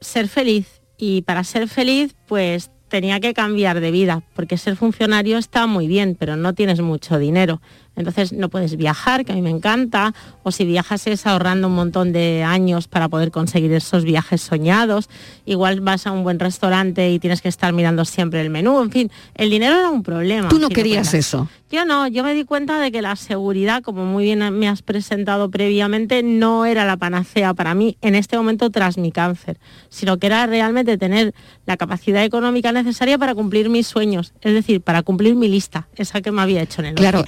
ser feliz. Y para ser feliz, pues tenía que cambiar de vida, porque ser funcionario está muy bien, pero no tienes mucho dinero. Entonces no puedes viajar, que a mí me encanta, o si viajas es ahorrando un montón de años para poder conseguir esos viajes soñados. Igual vas a un buen restaurante y tienes que estar mirando siempre el menú. En fin, el dinero era un problema. Tú no si querías eso. Yo no, yo me di cuenta de que la seguridad, como muy bien me has presentado previamente, no era la panacea para mí en este momento tras mi cáncer, sino que era realmente tener la capacidad económica necesaria para cumplir mis sueños, es decir, para cumplir mi lista, esa que me había hecho en el Claro.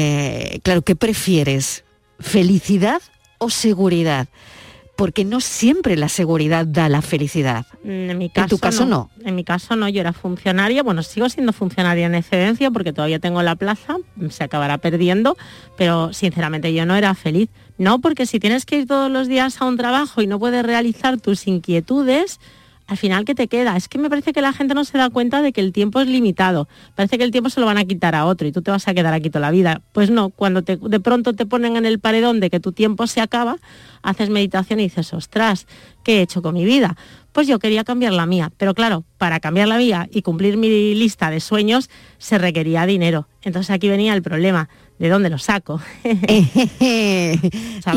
Eh, claro, ¿qué prefieres? ¿Felicidad o seguridad? Porque no siempre la seguridad da la felicidad. Mm, En mi caso, tu caso no. En mi caso no, yo era funcionaria, bueno, sigo siendo funcionaria en excedencia porque todavía tengo la plaza, se acabará perdiendo, pero sinceramente yo no era feliz. No, porque si tienes que ir todos los días a un trabajo y no puedes realizar tus inquietudes, al final, ¿qué te queda? Es que me parece que la gente no se da cuenta de que el tiempo es limitado. Parece que el tiempo se lo van a quitar a otro y tú te vas a quedar aquí toda la vida. Pues no, cuando te- de pronto te ponen en el paredón de que tu tiempo se acaba, haces meditación y dices, ostras, ¿qué he hecho con mi vida? Pues yo quería cambiar la mía, pero claro, para cambiar la mía y cumplir mi lista de sueños se requería dinero. Entonces aquí venía el problema, ¿de dónde lo saco? [laughs] ¿Y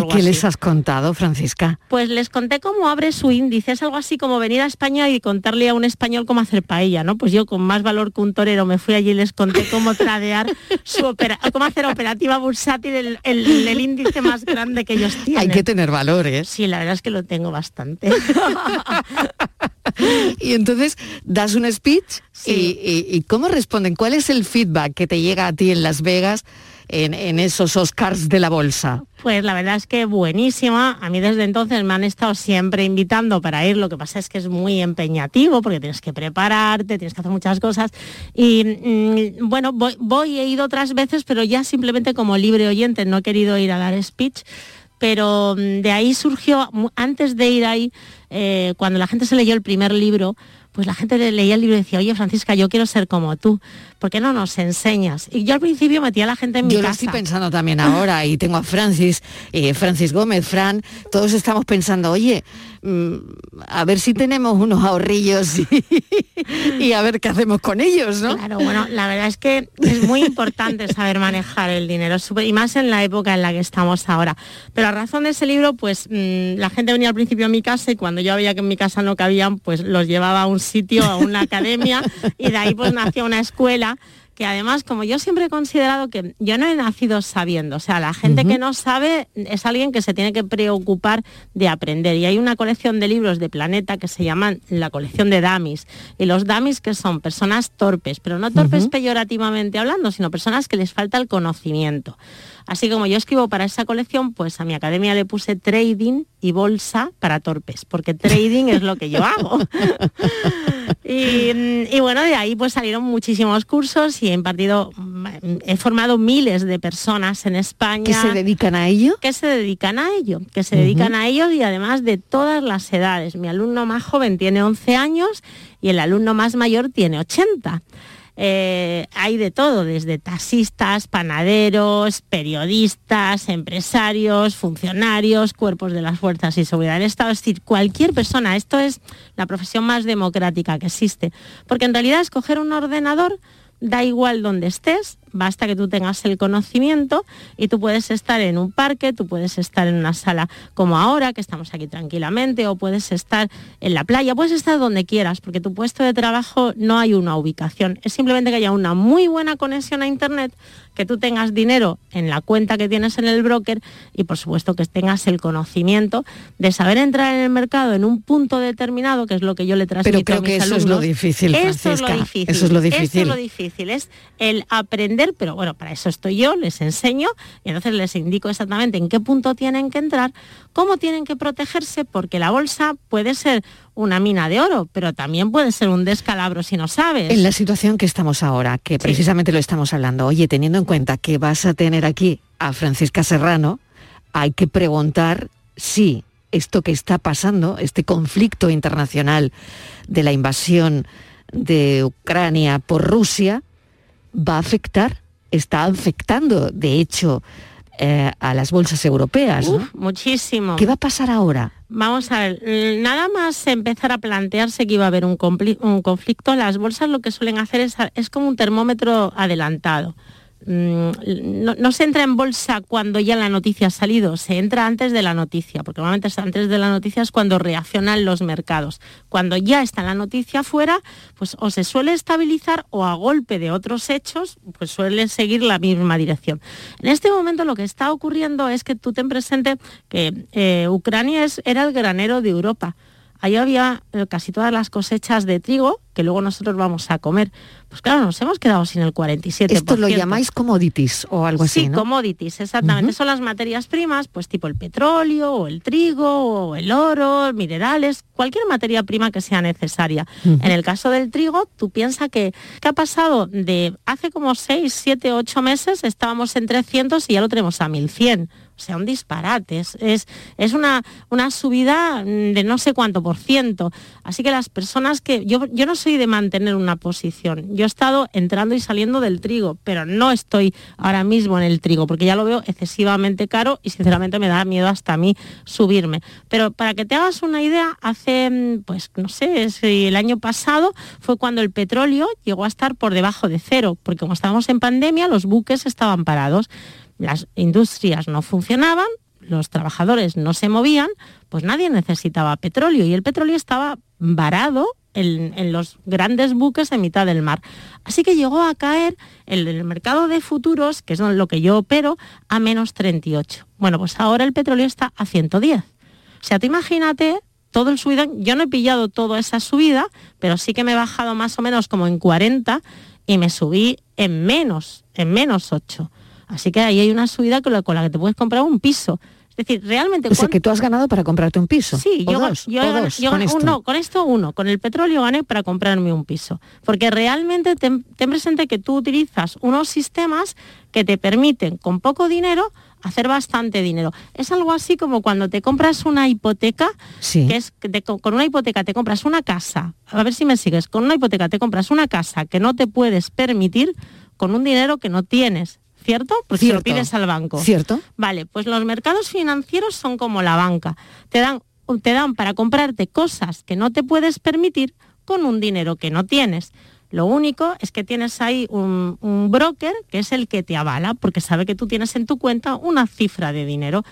qué les has contado, Francisca? Pues les conté cómo abre su índice, es algo así como venir a España y contarle a un español cómo hacer paella, ¿no? Pues yo con más valor que un torero me fui allí y les conté cómo [laughs] tradear su opera, cómo hacer operativa bursátil el, el- el índice más grande que ellos tienen. Hay que tener valores. Sí, la verdad es que lo tengo bastante. [laughs] Y entonces das un speech y, y- y ¿cómo responden? ¿Cuál es el feedback que te llega a ti en Las Vegas en, esos Oscars de la bolsa? Pues la verdad es que buenísima. A mí desde entonces me han estado siempre invitando para ir. Lo que pasa es que es muy empeñativo porque tienes que prepararte, tienes que hacer muchas cosas. Y mm, bueno, voy, voy, he ido otras veces, pero ya simplemente como libre oyente, no he querido ir a dar speech. Pero mm, de ahí surgió, antes de ir ahí, eh, cuando la gente se leyó el primer libro, pues la gente le- leía el libro y decía, oye Francisca, yo quiero ser como tú, ¿por qué no nos enseñas? Y yo al principio metía a la gente en mi Yo lo casa. estoy pensando también ahora y tengo a Francis, eh, Francis Gómez, Fran, todos estamos pensando, oye, mm, a ver si tenemos unos ahorrillos y, y a ver qué hacemos con ellos, ¿no? Claro, bueno, la verdad es que es muy importante saber manejar el dinero, y más en la época en la que estamos ahora. Pero a razón de ese libro, pues mm, la gente venía al principio a mi casa y cuando yo veía que en mi casa no cabían, pues los llevaba a un sitio, a una academia, y de ahí pues nació una escuela que además, como yo siempre he considerado que yo no he nacido sabiendo, o sea, la gente que no sabe es alguien que se tiene que preocupar de aprender. Y hay una colección de libros de Planeta que se llaman la colección de Damis. Y los Damis que son personas torpes, pero no torpes peyorativamente hablando, sino personas que les falta el conocimiento. Así como yo escribo para esa colección, pues a mi academia le puse trading y bolsa para torpes, porque trading es lo que yo hago. [laughs] Y, y bueno, de ahí pues salieron muchísimos cursos y he impartido, he formado miles de personas en España. ¿Que se dedican a ello? Que se dedican a ello, que se dedican a ello y además de todas las edades. Mi alumno más joven tiene 11 años y el alumno más mayor tiene 80. Eh, hay de todo, desde taxistas, panaderos, periodistas, empresarios, funcionarios, cuerpos de las fuerzas y seguridad del Estado, es decir, cualquier persona. Esto es la profesión más democrática que existe, porque en realidad escoger un ordenador da igual donde estés, basta que tú tengas el conocimiento y tú puedes estar en un parque, tú puedes estar en una sala como ahora, que estamos aquí tranquilamente, o puedes estar en la playa, puedes estar donde quieras, porque tu puesto de trabajo no hay una ubicación, es simplemente que haya una muy buena conexión a Internet, que tú tengas dinero en la cuenta que tienes en el broker y por supuesto que tengas el conocimiento de saber entrar en el mercado en un punto determinado, que es lo que yo le transmito Pero creo a mis que eso es lo difícil, Eso es lo difícil. Eso lo es lo difícil, es el aprender aprender, pero bueno, para eso estoy yo, les enseño y entonces les indico exactamente en qué punto tienen que entrar, cómo tienen que protegerse, porque la bolsa puede ser una mina de oro, pero también puede ser un descalabro si no sabes. En la situación que estamos ahora, que precisamente lo estamos hablando, oye, teniendo en cuenta que vas a tener aquí a Francisca Serrano, hay que preguntar si esto que está pasando, este conflicto internacional de la invasión de Ucrania por Rusia, va a afectar, está afectando, de hecho, eh, a las bolsas europeas. ¿no? Uf, muchísimo. ¿Qué va a pasar ahora? Vamos a ver, nada más empezar a plantearse que iba a haber un, un conflicto, las bolsas lo que suelen hacer es, es como un termómetro adelantado. Mm, No, se entra en bolsa cuando ya la noticia ha salido, se entra antes de la noticia, porque normalmente es antes de la noticia es cuando reaccionan los mercados. Cuando ya está la noticia fuera, pues o se suele estabilizar o a golpe de otros hechos, pues suele seguir la misma dirección. En este momento lo que está ocurriendo es que tú ten presente que eh, Ucrania es, era el granero de Europa. Ahí había eh, casi todas las cosechas de trigo que luego nosotros vamos a comer. Pues claro, nos hemos quedado sin el 47%. Esto lo llamáis commodities o algo así, Sí, commodities, exactamente. Son las materias primas, pues tipo el petróleo o el trigo o el oro, minerales, cualquier materia prima que sea necesaria. En el caso del trigo, tú piensas que, que ha pasado de hace como 6, 7, 8 meses, estábamos en 300 y ya lo tenemos a 1100. Sea, un disparate. Es, es, una, una subida mm, de no sé cuánto por ciento. Así que las personas que... Yo, yo no soy de mantener una posición. Yo he estado entrando y saliendo del trigo, pero no estoy ahora mismo en el trigo, porque ya lo veo excesivamente caro y sinceramente me da miedo hasta a mí subirme. Pero para que te hagas una idea, hace, mm, pues no sé, si el año pasado fue cuando el petróleo llegó a estar por debajo de cero, porque como estábamos en pandemia, los buques estaban parados las industrias no funcionaban, los trabajadores no se movían, pues nadie necesitaba petróleo y el petróleo estaba varado en, en los grandes buques en mitad del mar. Así que llegó a caer el, el mercado de futuros, que es lo que yo opero, a menos 38. Bueno, pues ahora el petróleo está a 110. O sea, tú imagínate todo el subidón. Yo no he pillado toda esa subida, pero sí que me he bajado más o menos como en 40 y me subí en menos, en menos 8. Así que ahí hay una subida con la, con la que te puedes comprar un piso. Es decir, realmente... O sea, ¿cuán- que tú has ganado para comprarte un piso. Sí, o yo, dos, yo o he gan- dos, yo con esto. no, con esto uno, con el petróleo gané para comprarme un piso. Porque realmente ten, ten presente que tú utilizas unos sistemas que te permiten con poco dinero hacer bastante dinero. Es algo así como cuando te compras una hipoteca, Sí. que es que te- con una hipoteca te compras una casa, a ver si me sigues, con una hipoteca te compras una casa que no te puedes permitir con un dinero que no tienes, ¿cierto? Porque se lo Cierto. pides al banco. Cierto. Vale, pues los mercados financieros son como la banca. Te dan, te dan para comprarte cosas que no te puedes permitir con un dinero que no tienes. Lo único es que tienes ahí un, un broker que es el que te avala porque sabe que tú tienes en tu cuenta una cifra de dinero.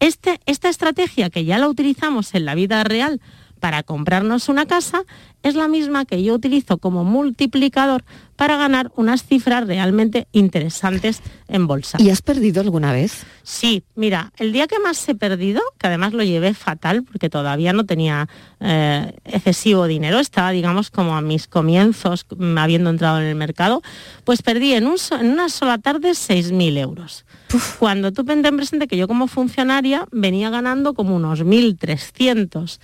Este, esta estrategia que ya la utilizamos en la vida real para comprarnos una casa es la misma que yo utilizo como multiplicador para ganar unas cifras realmente interesantes en bolsa. ¿Y has perdido alguna vez? Sí, mira, el día que más he perdido, que además lo llevé fatal porque todavía no tenía eh, excesivo dinero, estaba digamos como a mis comienzos mm, habiendo entrado en el mercado, pues perdí en, un so- en una sola tarde 6.000 euros. Cuando tú ten presente que yo como funcionaria venía ganando como unos 1.300.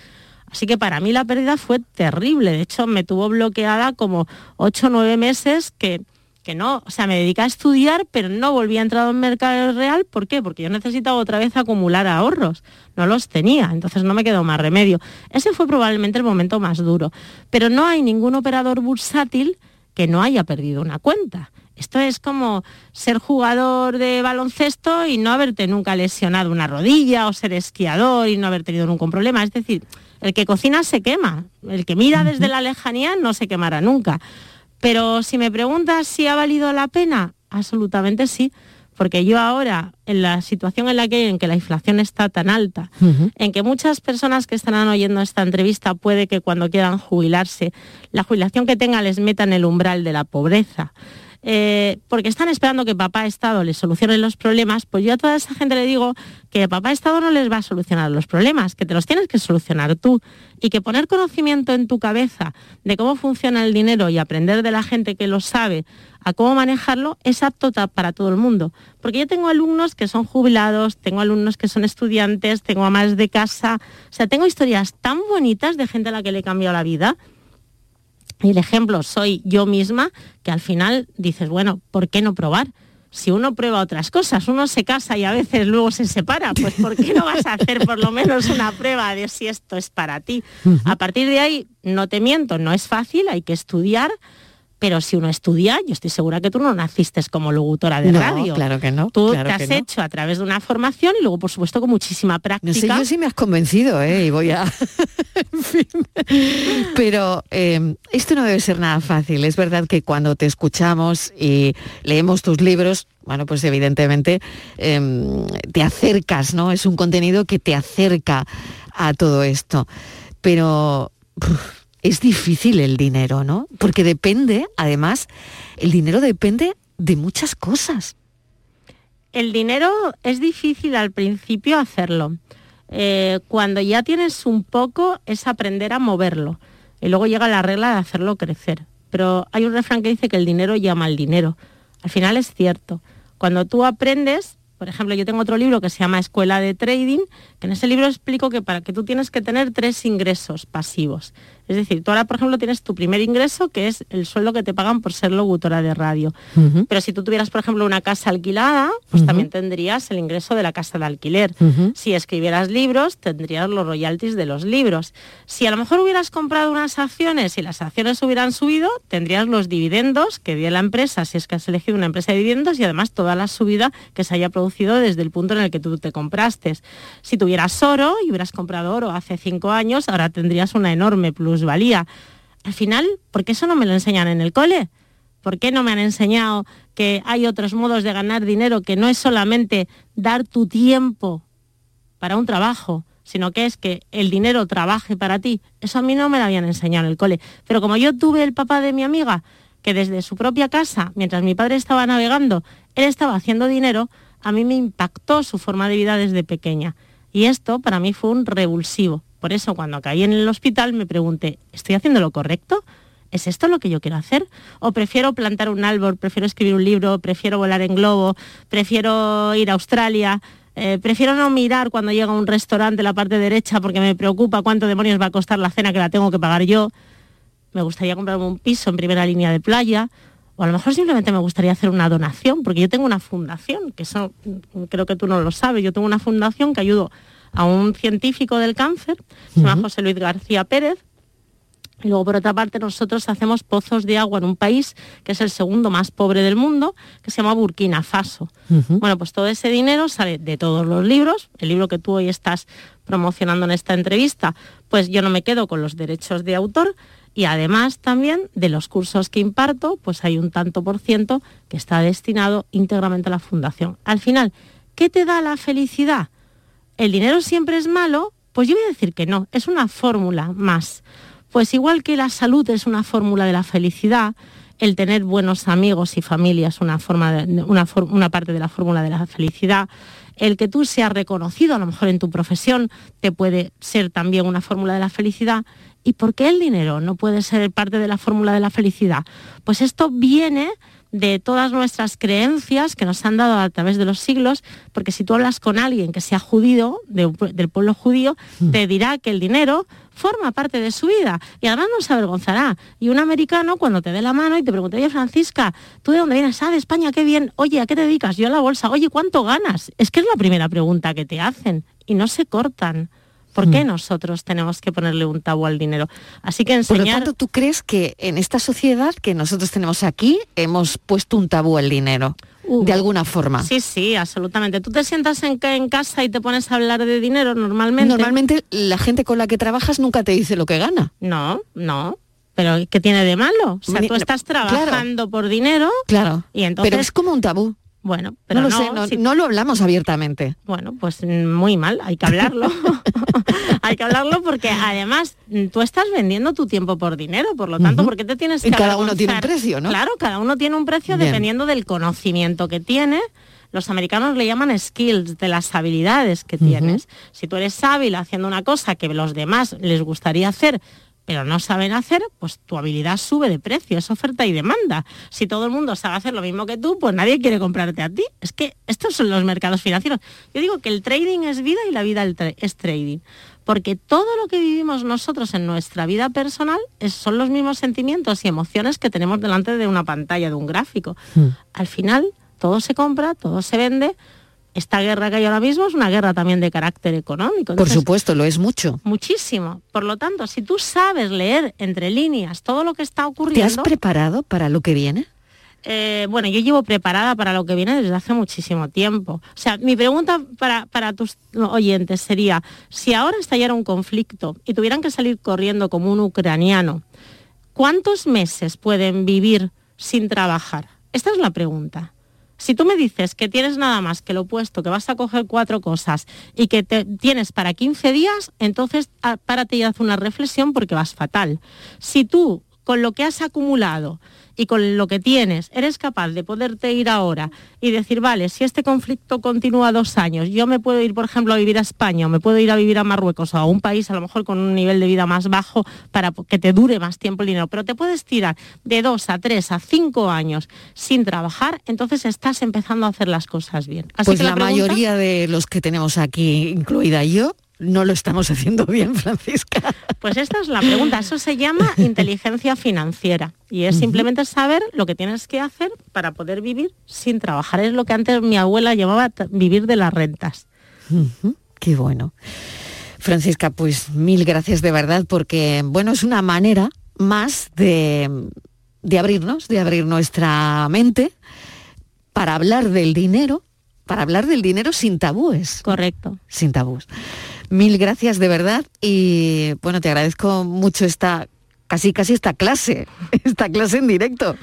Así que para mí la pérdida fue terrible. De hecho, me tuvo bloqueada como 8 o 9 meses que, que no, o sea, me dediqué a estudiar, pero no volví a entrar en mercado real. ¿Por qué? Porque yo necesitaba otra vez acumular ahorros. No los tenía, entonces no me quedó más remedio. Ese fue probablemente el momento más duro. Pero no hay ningún operador bursátil que no haya perdido una cuenta. Esto es como ser jugador de baloncesto y no haberte nunca lesionado una rodilla o ser esquiador y no haber tenido nunca un problema. Es decir, el que cocina se quema, el que mira desde la lejanía no se quemará nunca. Pero si me preguntas si ha valido la pena, absolutamente sí, porque yo ahora, en la situación en la que, en que la inflación está tan alta, en que muchas personas que estarán oyendo esta entrevista puede que cuando quieran jubilarse, la jubilación que tengan les meta en el umbral de la pobreza. Eh, porque están esperando que papá Estado les solucione los problemas, pues yo a toda esa gente le digo que papá Estado no les va a solucionar los problemas, que te los tienes que solucionar tú y que poner conocimiento en tu cabeza de cómo funciona el dinero y aprender de la gente que lo sabe a cómo manejarlo es apto para todo el mundo. Porque yo tengo alumnos que son jubilados, tengo alumnos que son estudiantes, tengo amas de casa, o sea, tengo historias tan bonitas de gente a la que le he cambiado la vida y el ejemplo soy yo misma, que al final dices, bueno, ¿por qué no probar? Si uno prueba otras cosas, uno se casa y a veces luego se separa, pues ¿por qué no vas a hacer por lo menos una prueba de si esto es para ti? A partir de ahí, no te miento, no es fácil, hay que estudiar, pero si uno estudia, yo estoy segura que tú no naciste como locutora de no, radio. Claro que no. Tú claro te has no. hecho a través de una formación y luego, por supuesto, con muchísima práctica. No sé, yo sí me has convencido, ¿eh? Y voy a... [laughs] en fin. Pero eh, esto no debe ser nada fácil. Es verdad que cuando te escuchamos y leemos tus libros, bueno, pues evidentemente eh, te acercas, ¿no? Es un contenido que te acerca a todo esto. Pero... es difícil el dinero, ¿no? Porque depende, además, el dinero depende de muchas cosas. El dinero es difícil al principio hacerlo. Eh, cuando ya tienes un poco es aprender a moverlo. Y luego llega la regla de hacerlo crecer. Pero hay un refrán que dice que el dinero llama al dinero. Al final es cierto. Cuando tú aprendes, por ejemplo, yo tengo otro libro que se llama Escuela de Trading, que en ese libro explico que para que tú tienes que tener tres ingresos pasivos. Es decir, tú ahora, por ejemplo, tienes tu primer ingreso, que es el sueldo que te pagan por ser locutora de radio. Uh -huh. Pero si tú tuvieras, por ejemplo, una casa alquilada, pues uh -huh. también tendrías el ingreso de la casa de alquiler. Uh -huh. Si escribieras libros, tendrías los royalties de los libros. Si a lo mejor hubieras comprado unas acciones y las acciones hubieran subido, tendrías los dividendos que dio la empresa, si es que has elegido una empresa de dividendos, y además toda la subida que se haya producido desde el punto en el que tú te compraste. Si tuvieras oro y hubieras comprado oro hace cinco años, ahora tendrías una enorme plus valía. Al final, ¿por qué eso no me lo enseñan en el cole? ¿Por qué no me han enseñado que hay otros modos de ganar dinero que no es solamente dar tu tiempo para un trabajo, sino que es que el dinero trabaje para ti? Eso a mí no me lo habían enseñado en el cole. Pero como yo tuve el papá de mi amiga, que desde su propia casa, mientras mi padre estaba navegando, él estaba haciendo dinero, a mí me impactó su forma de vida desde pequeña. Y esto para mí fue un revulsivo. Por eso cuando caí en el hospital me pregunté, ¿estoy haciendo lo correcto? ¿Es esto lo que yo quiero hacer? ¿O prefiero plantar un árbol, prefiero escribir un libro, prefiero volar en globo, prefiero ir a Australia? Eh, prefiero no mirar cuando llega a un restaurante la parte derecha porque me preocupa cuánto demonios va a costar la cena que la tengo que pagar yo. Me gustaría comprarme un piso en primera línea de playa. O a lo mejor simplemente me gustaría hacer una donación, porque yo tengo una fundación, que eso creo que tú no lo sabes, yo tengo una fundación que ayudo a un científico del cáncer, se llama uh -huh. José Luis García Pérez. Y luego, por otra parte, nosotros hacemos pozos de agua en un país que es el segundo más pobre del mundo, que se llama Burkina Faso. Uh -huh. Bueno, pues todo ese dinero sale de todos los libros. El libro que tú hoy estás promocionando en esta entrevista, pues yo no me quedo con los derechos de autor. Y además también de los cursos que imparto, pues hay un tanto por ciento que está destinado íntegramente a la fundación. Al final, ¿qué te da la felicidad? ¿El dinero siempre es malo? Pues yo voy a decir que no, es una fórmula más. Pues igual que la salud es una fórmula de la felicidad, el tener buenos amigos y familia es una, forma de, una, una parte de la fórmula de la felicidad, el que tú seas reconocido a lo mejor en tu profesión te puede ser también una fórmula de la felicidad. ¿Y por qué el dinero no puede ser parte de la fórmula de la felicidad? Pues esto viene de todas nuestras creencias que nos han dado a través de los siglos, porque si tú hablas con alguien que sea judío, de, del pueblo judío, mm. te dirá que el dinero forma parte de su vida y además no se avergonzará. Y un americano cuando te dé la mano y te pregunte, oye Francisca, ¿tú de dónde vienes? Ah, de España, qué bien. Oye, ¿a qué te dedicas? Yo a la bolsa. Oye, ¿cuánto ganas? Es que es la primera pregunta que te hacen y no se cortan. ¿Por qué nosotros tenemos que ponerle un tabú al dinero? Así que enseñar... Por lo tanto, ¿tú crees que en esta sociedad que nosotros tenemos aquí hemos puesto un tabú al dinero? Uh, de alguna forma. Sí, sí, absolutamente. Tú te sientas en, en, casa y te pones a hablar de dinero normalmente. Normalmente la gente con la que trabajas nunca te dice lo que gana. No, no. Pero ¿qué tiene de malo? O sea, tú estás trabajando claro, por dinero. Claro. Y entonces... Pero es como un tabú. Bueno, pero no no, lo sé, no, si... no, lo hablamos abiertamente. Bueno, pues muy mal, hay que hablarlo. [laughs] hay que hablarlo porque además tú estás vendiendo tu tiempo por dinero, por lo tanto, Ujú. ¿por qué te tienes Y que cada uno tiene un precio, ¿no? Claro, cada uno tiene un precio Bien. dependiendo del conocimiento que tiene. Los americanos le llaman skills, de las habilidades que tienes. Si tú eres hábil haciendo una cosa que los demás les gustaría hacer, pero no saben hacer, pues tu habilidad sube de precio, es oferta y demanda. Si todo el mundo sabe hacer lo mismo que tú, pues nadie quiere comprarte a ti. Es que estos son los mercados financieros. Yo digo que el trading es vida y la vida es trading. Porque todo lo que vivimos nosotros en nuestra vida personal es- son los mismos sentimientos y emociones que tenemos delante de una pantalla, de un gráfico. Al final, todo se compra, todo se vende. Esta guerra que hay ahora mismo es una guerra también de carácter económico. Por supuesto, lo es mucho. Muchísimo. Por lo tanto, si tú sabes leer entre líneas todo lo que está ¿Te has ocurriendo, preparado para lo que viene? Eh, bueno, yo llevo preparada para lo que viene desde hace muchísimo tiempo. O sea, mi pregunta para, para tus oyentes sería, si ahora estallara un conflicto y tuvieran que salir corriendo como un ucraniano, ¿cuántos meses pueden vivir sin trabajar? Esta es la pregunta. Si tú me dices que tienes nada más que lo opuesto, que vas a coger cuatro cosas y que te tienes para 15 días, entonces ah, párate y haz una reflexión porque vas fatal. Si tú, con lo que has acumulado y con lo que tienes, eres capaz de poderte ir ahora y decir, vale, si este conflicto continúa dos años, yo me puedo ir, por ejemplo, a vivir a España o me puedo ir a vivir a Marruecos o a un país a lo mejor con un nivel de vida más bajo para que te dure más tiempo el dinero, pero te puedes tirar de dos a tres a cinco años sin trabajar, entonces estás empezando a hacer las cosas bien. Así pues que la, pregunta- mayoría de los que tenemos aquí, incluida yo, no lo estamos haciendo [laughs] bien, Francisca. Pues esta es la pregunta. Eso se llama [laughs] inteligencia financiera y es simplemente saber lo que tienes que hacer para poder vivir sin trabajar. Es lo que antes mi abuela llamaba vivir de las rentas. Qué bueno. Francisca, pues mil gracias de verdad porque, bueno, es una manera más de, de abrirnos, de abrir nuestra mente para hablar del dinero, para hablar del dinero sin tabúes. Correcto. Sin tabús. Mil gracias de verdad y bueno, te agradezco mucho esta casi casi esta clase, [laughs] esta clase en directo.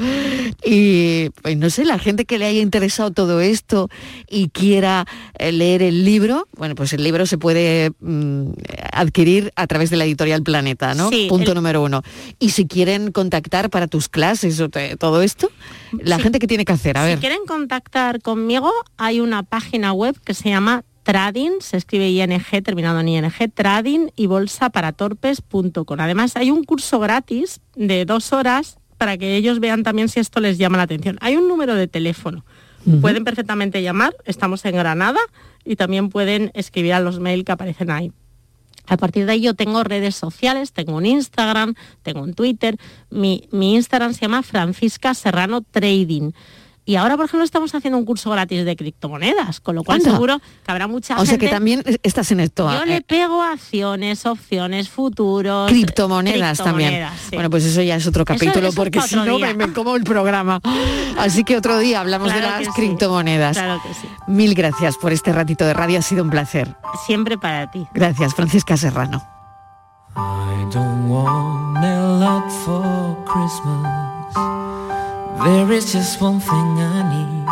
Y pues no sé, la gente que le haya interesado todo esto y quiera eh, leer el libro, bueno, pues el libro se puede mm, adquirir a través de la editorial Planeta, ¿no? Sí, Punto el- número uno. Y si quieren contactar para tus clases o te- todo esto, la Sí. gente que tiene que hacer, a si ver. quieren contactar conmigo, hay una página web que se llama Trading, se escribe ING, terminado en ING, trading y bolsaparatorpes.com. Además, hay un curso gratis de dos horas para que ellos vean también si esto les llama la atención. Hay un número de teléfono. Pueden perfectamente llamar, estamos en Granada y también pueden escribir a los mails que aparecen ahí. A partir de ahí yo tengo redes sociales, tengo un Instagram, tengo un Twitter. Mi, mi Instagram se llama Francisca Serrano Trading. Y ahora, por ejemplo, estamos haciendo un curso gratis de criptomonedas, con lo cual Anda. seguro que habrá mucha O gente. sea que también estás en esto. Yo eh, le pego acciones, opciones, futuros. criptomonedas también. sí. Bueno, pues eso ya es otro capítulo eso porque si no me, me como el programa. Así que otro día hablamos Claro de que las sí. criptomonedas. Claro que sí. Mil gracias por este ratito de radio, ha sido un placer. Siempre para ti. Gracias, Francisca Serrano. I don't want There is just one thing I need.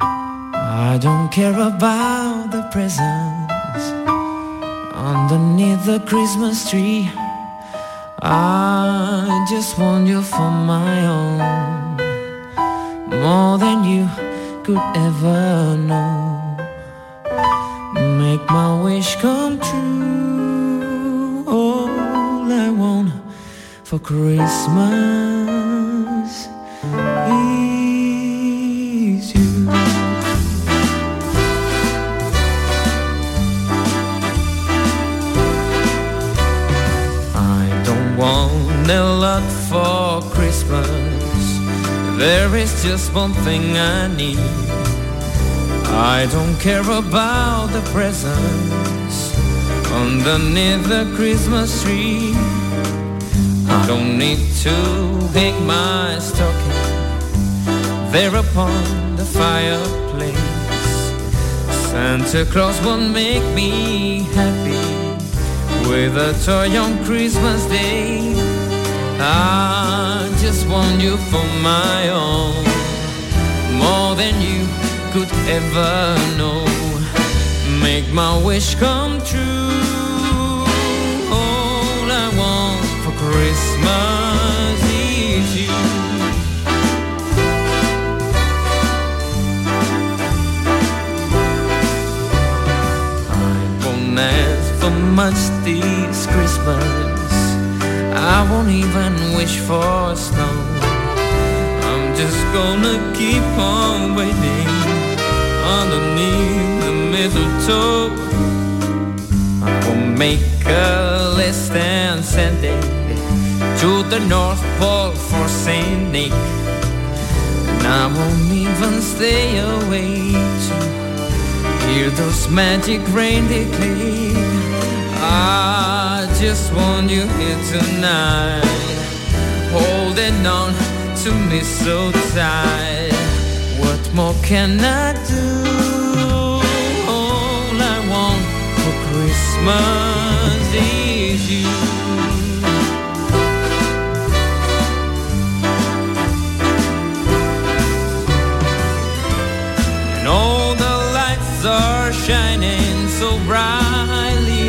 I don't care about the presents underneath the Christmas tree. I just want you for my own, more than you could ever know. Make my wish come true. All I want for Christmas There is just one thing I need. I don't care about the presents underneath the Christmas tree. I don't need to hang my stocking there upon the fireplace, Santa Claus won't make me happy with a toy on Christmas Day. I just want you for my own, more than you could ever know. Make my wish come true. All I want for Christmas For much this Christmas. I won't even wish for snow. I'm just gonna keep on waiting underneath the mistletoe. I will make a list and send it to the North Pole for Saint Nick. And I won't even stay away to hear those magic reindeer play. I just want you here tonight, holding on to me so tight. What more can I do? All I want for Christmas is you. are shining so brightly.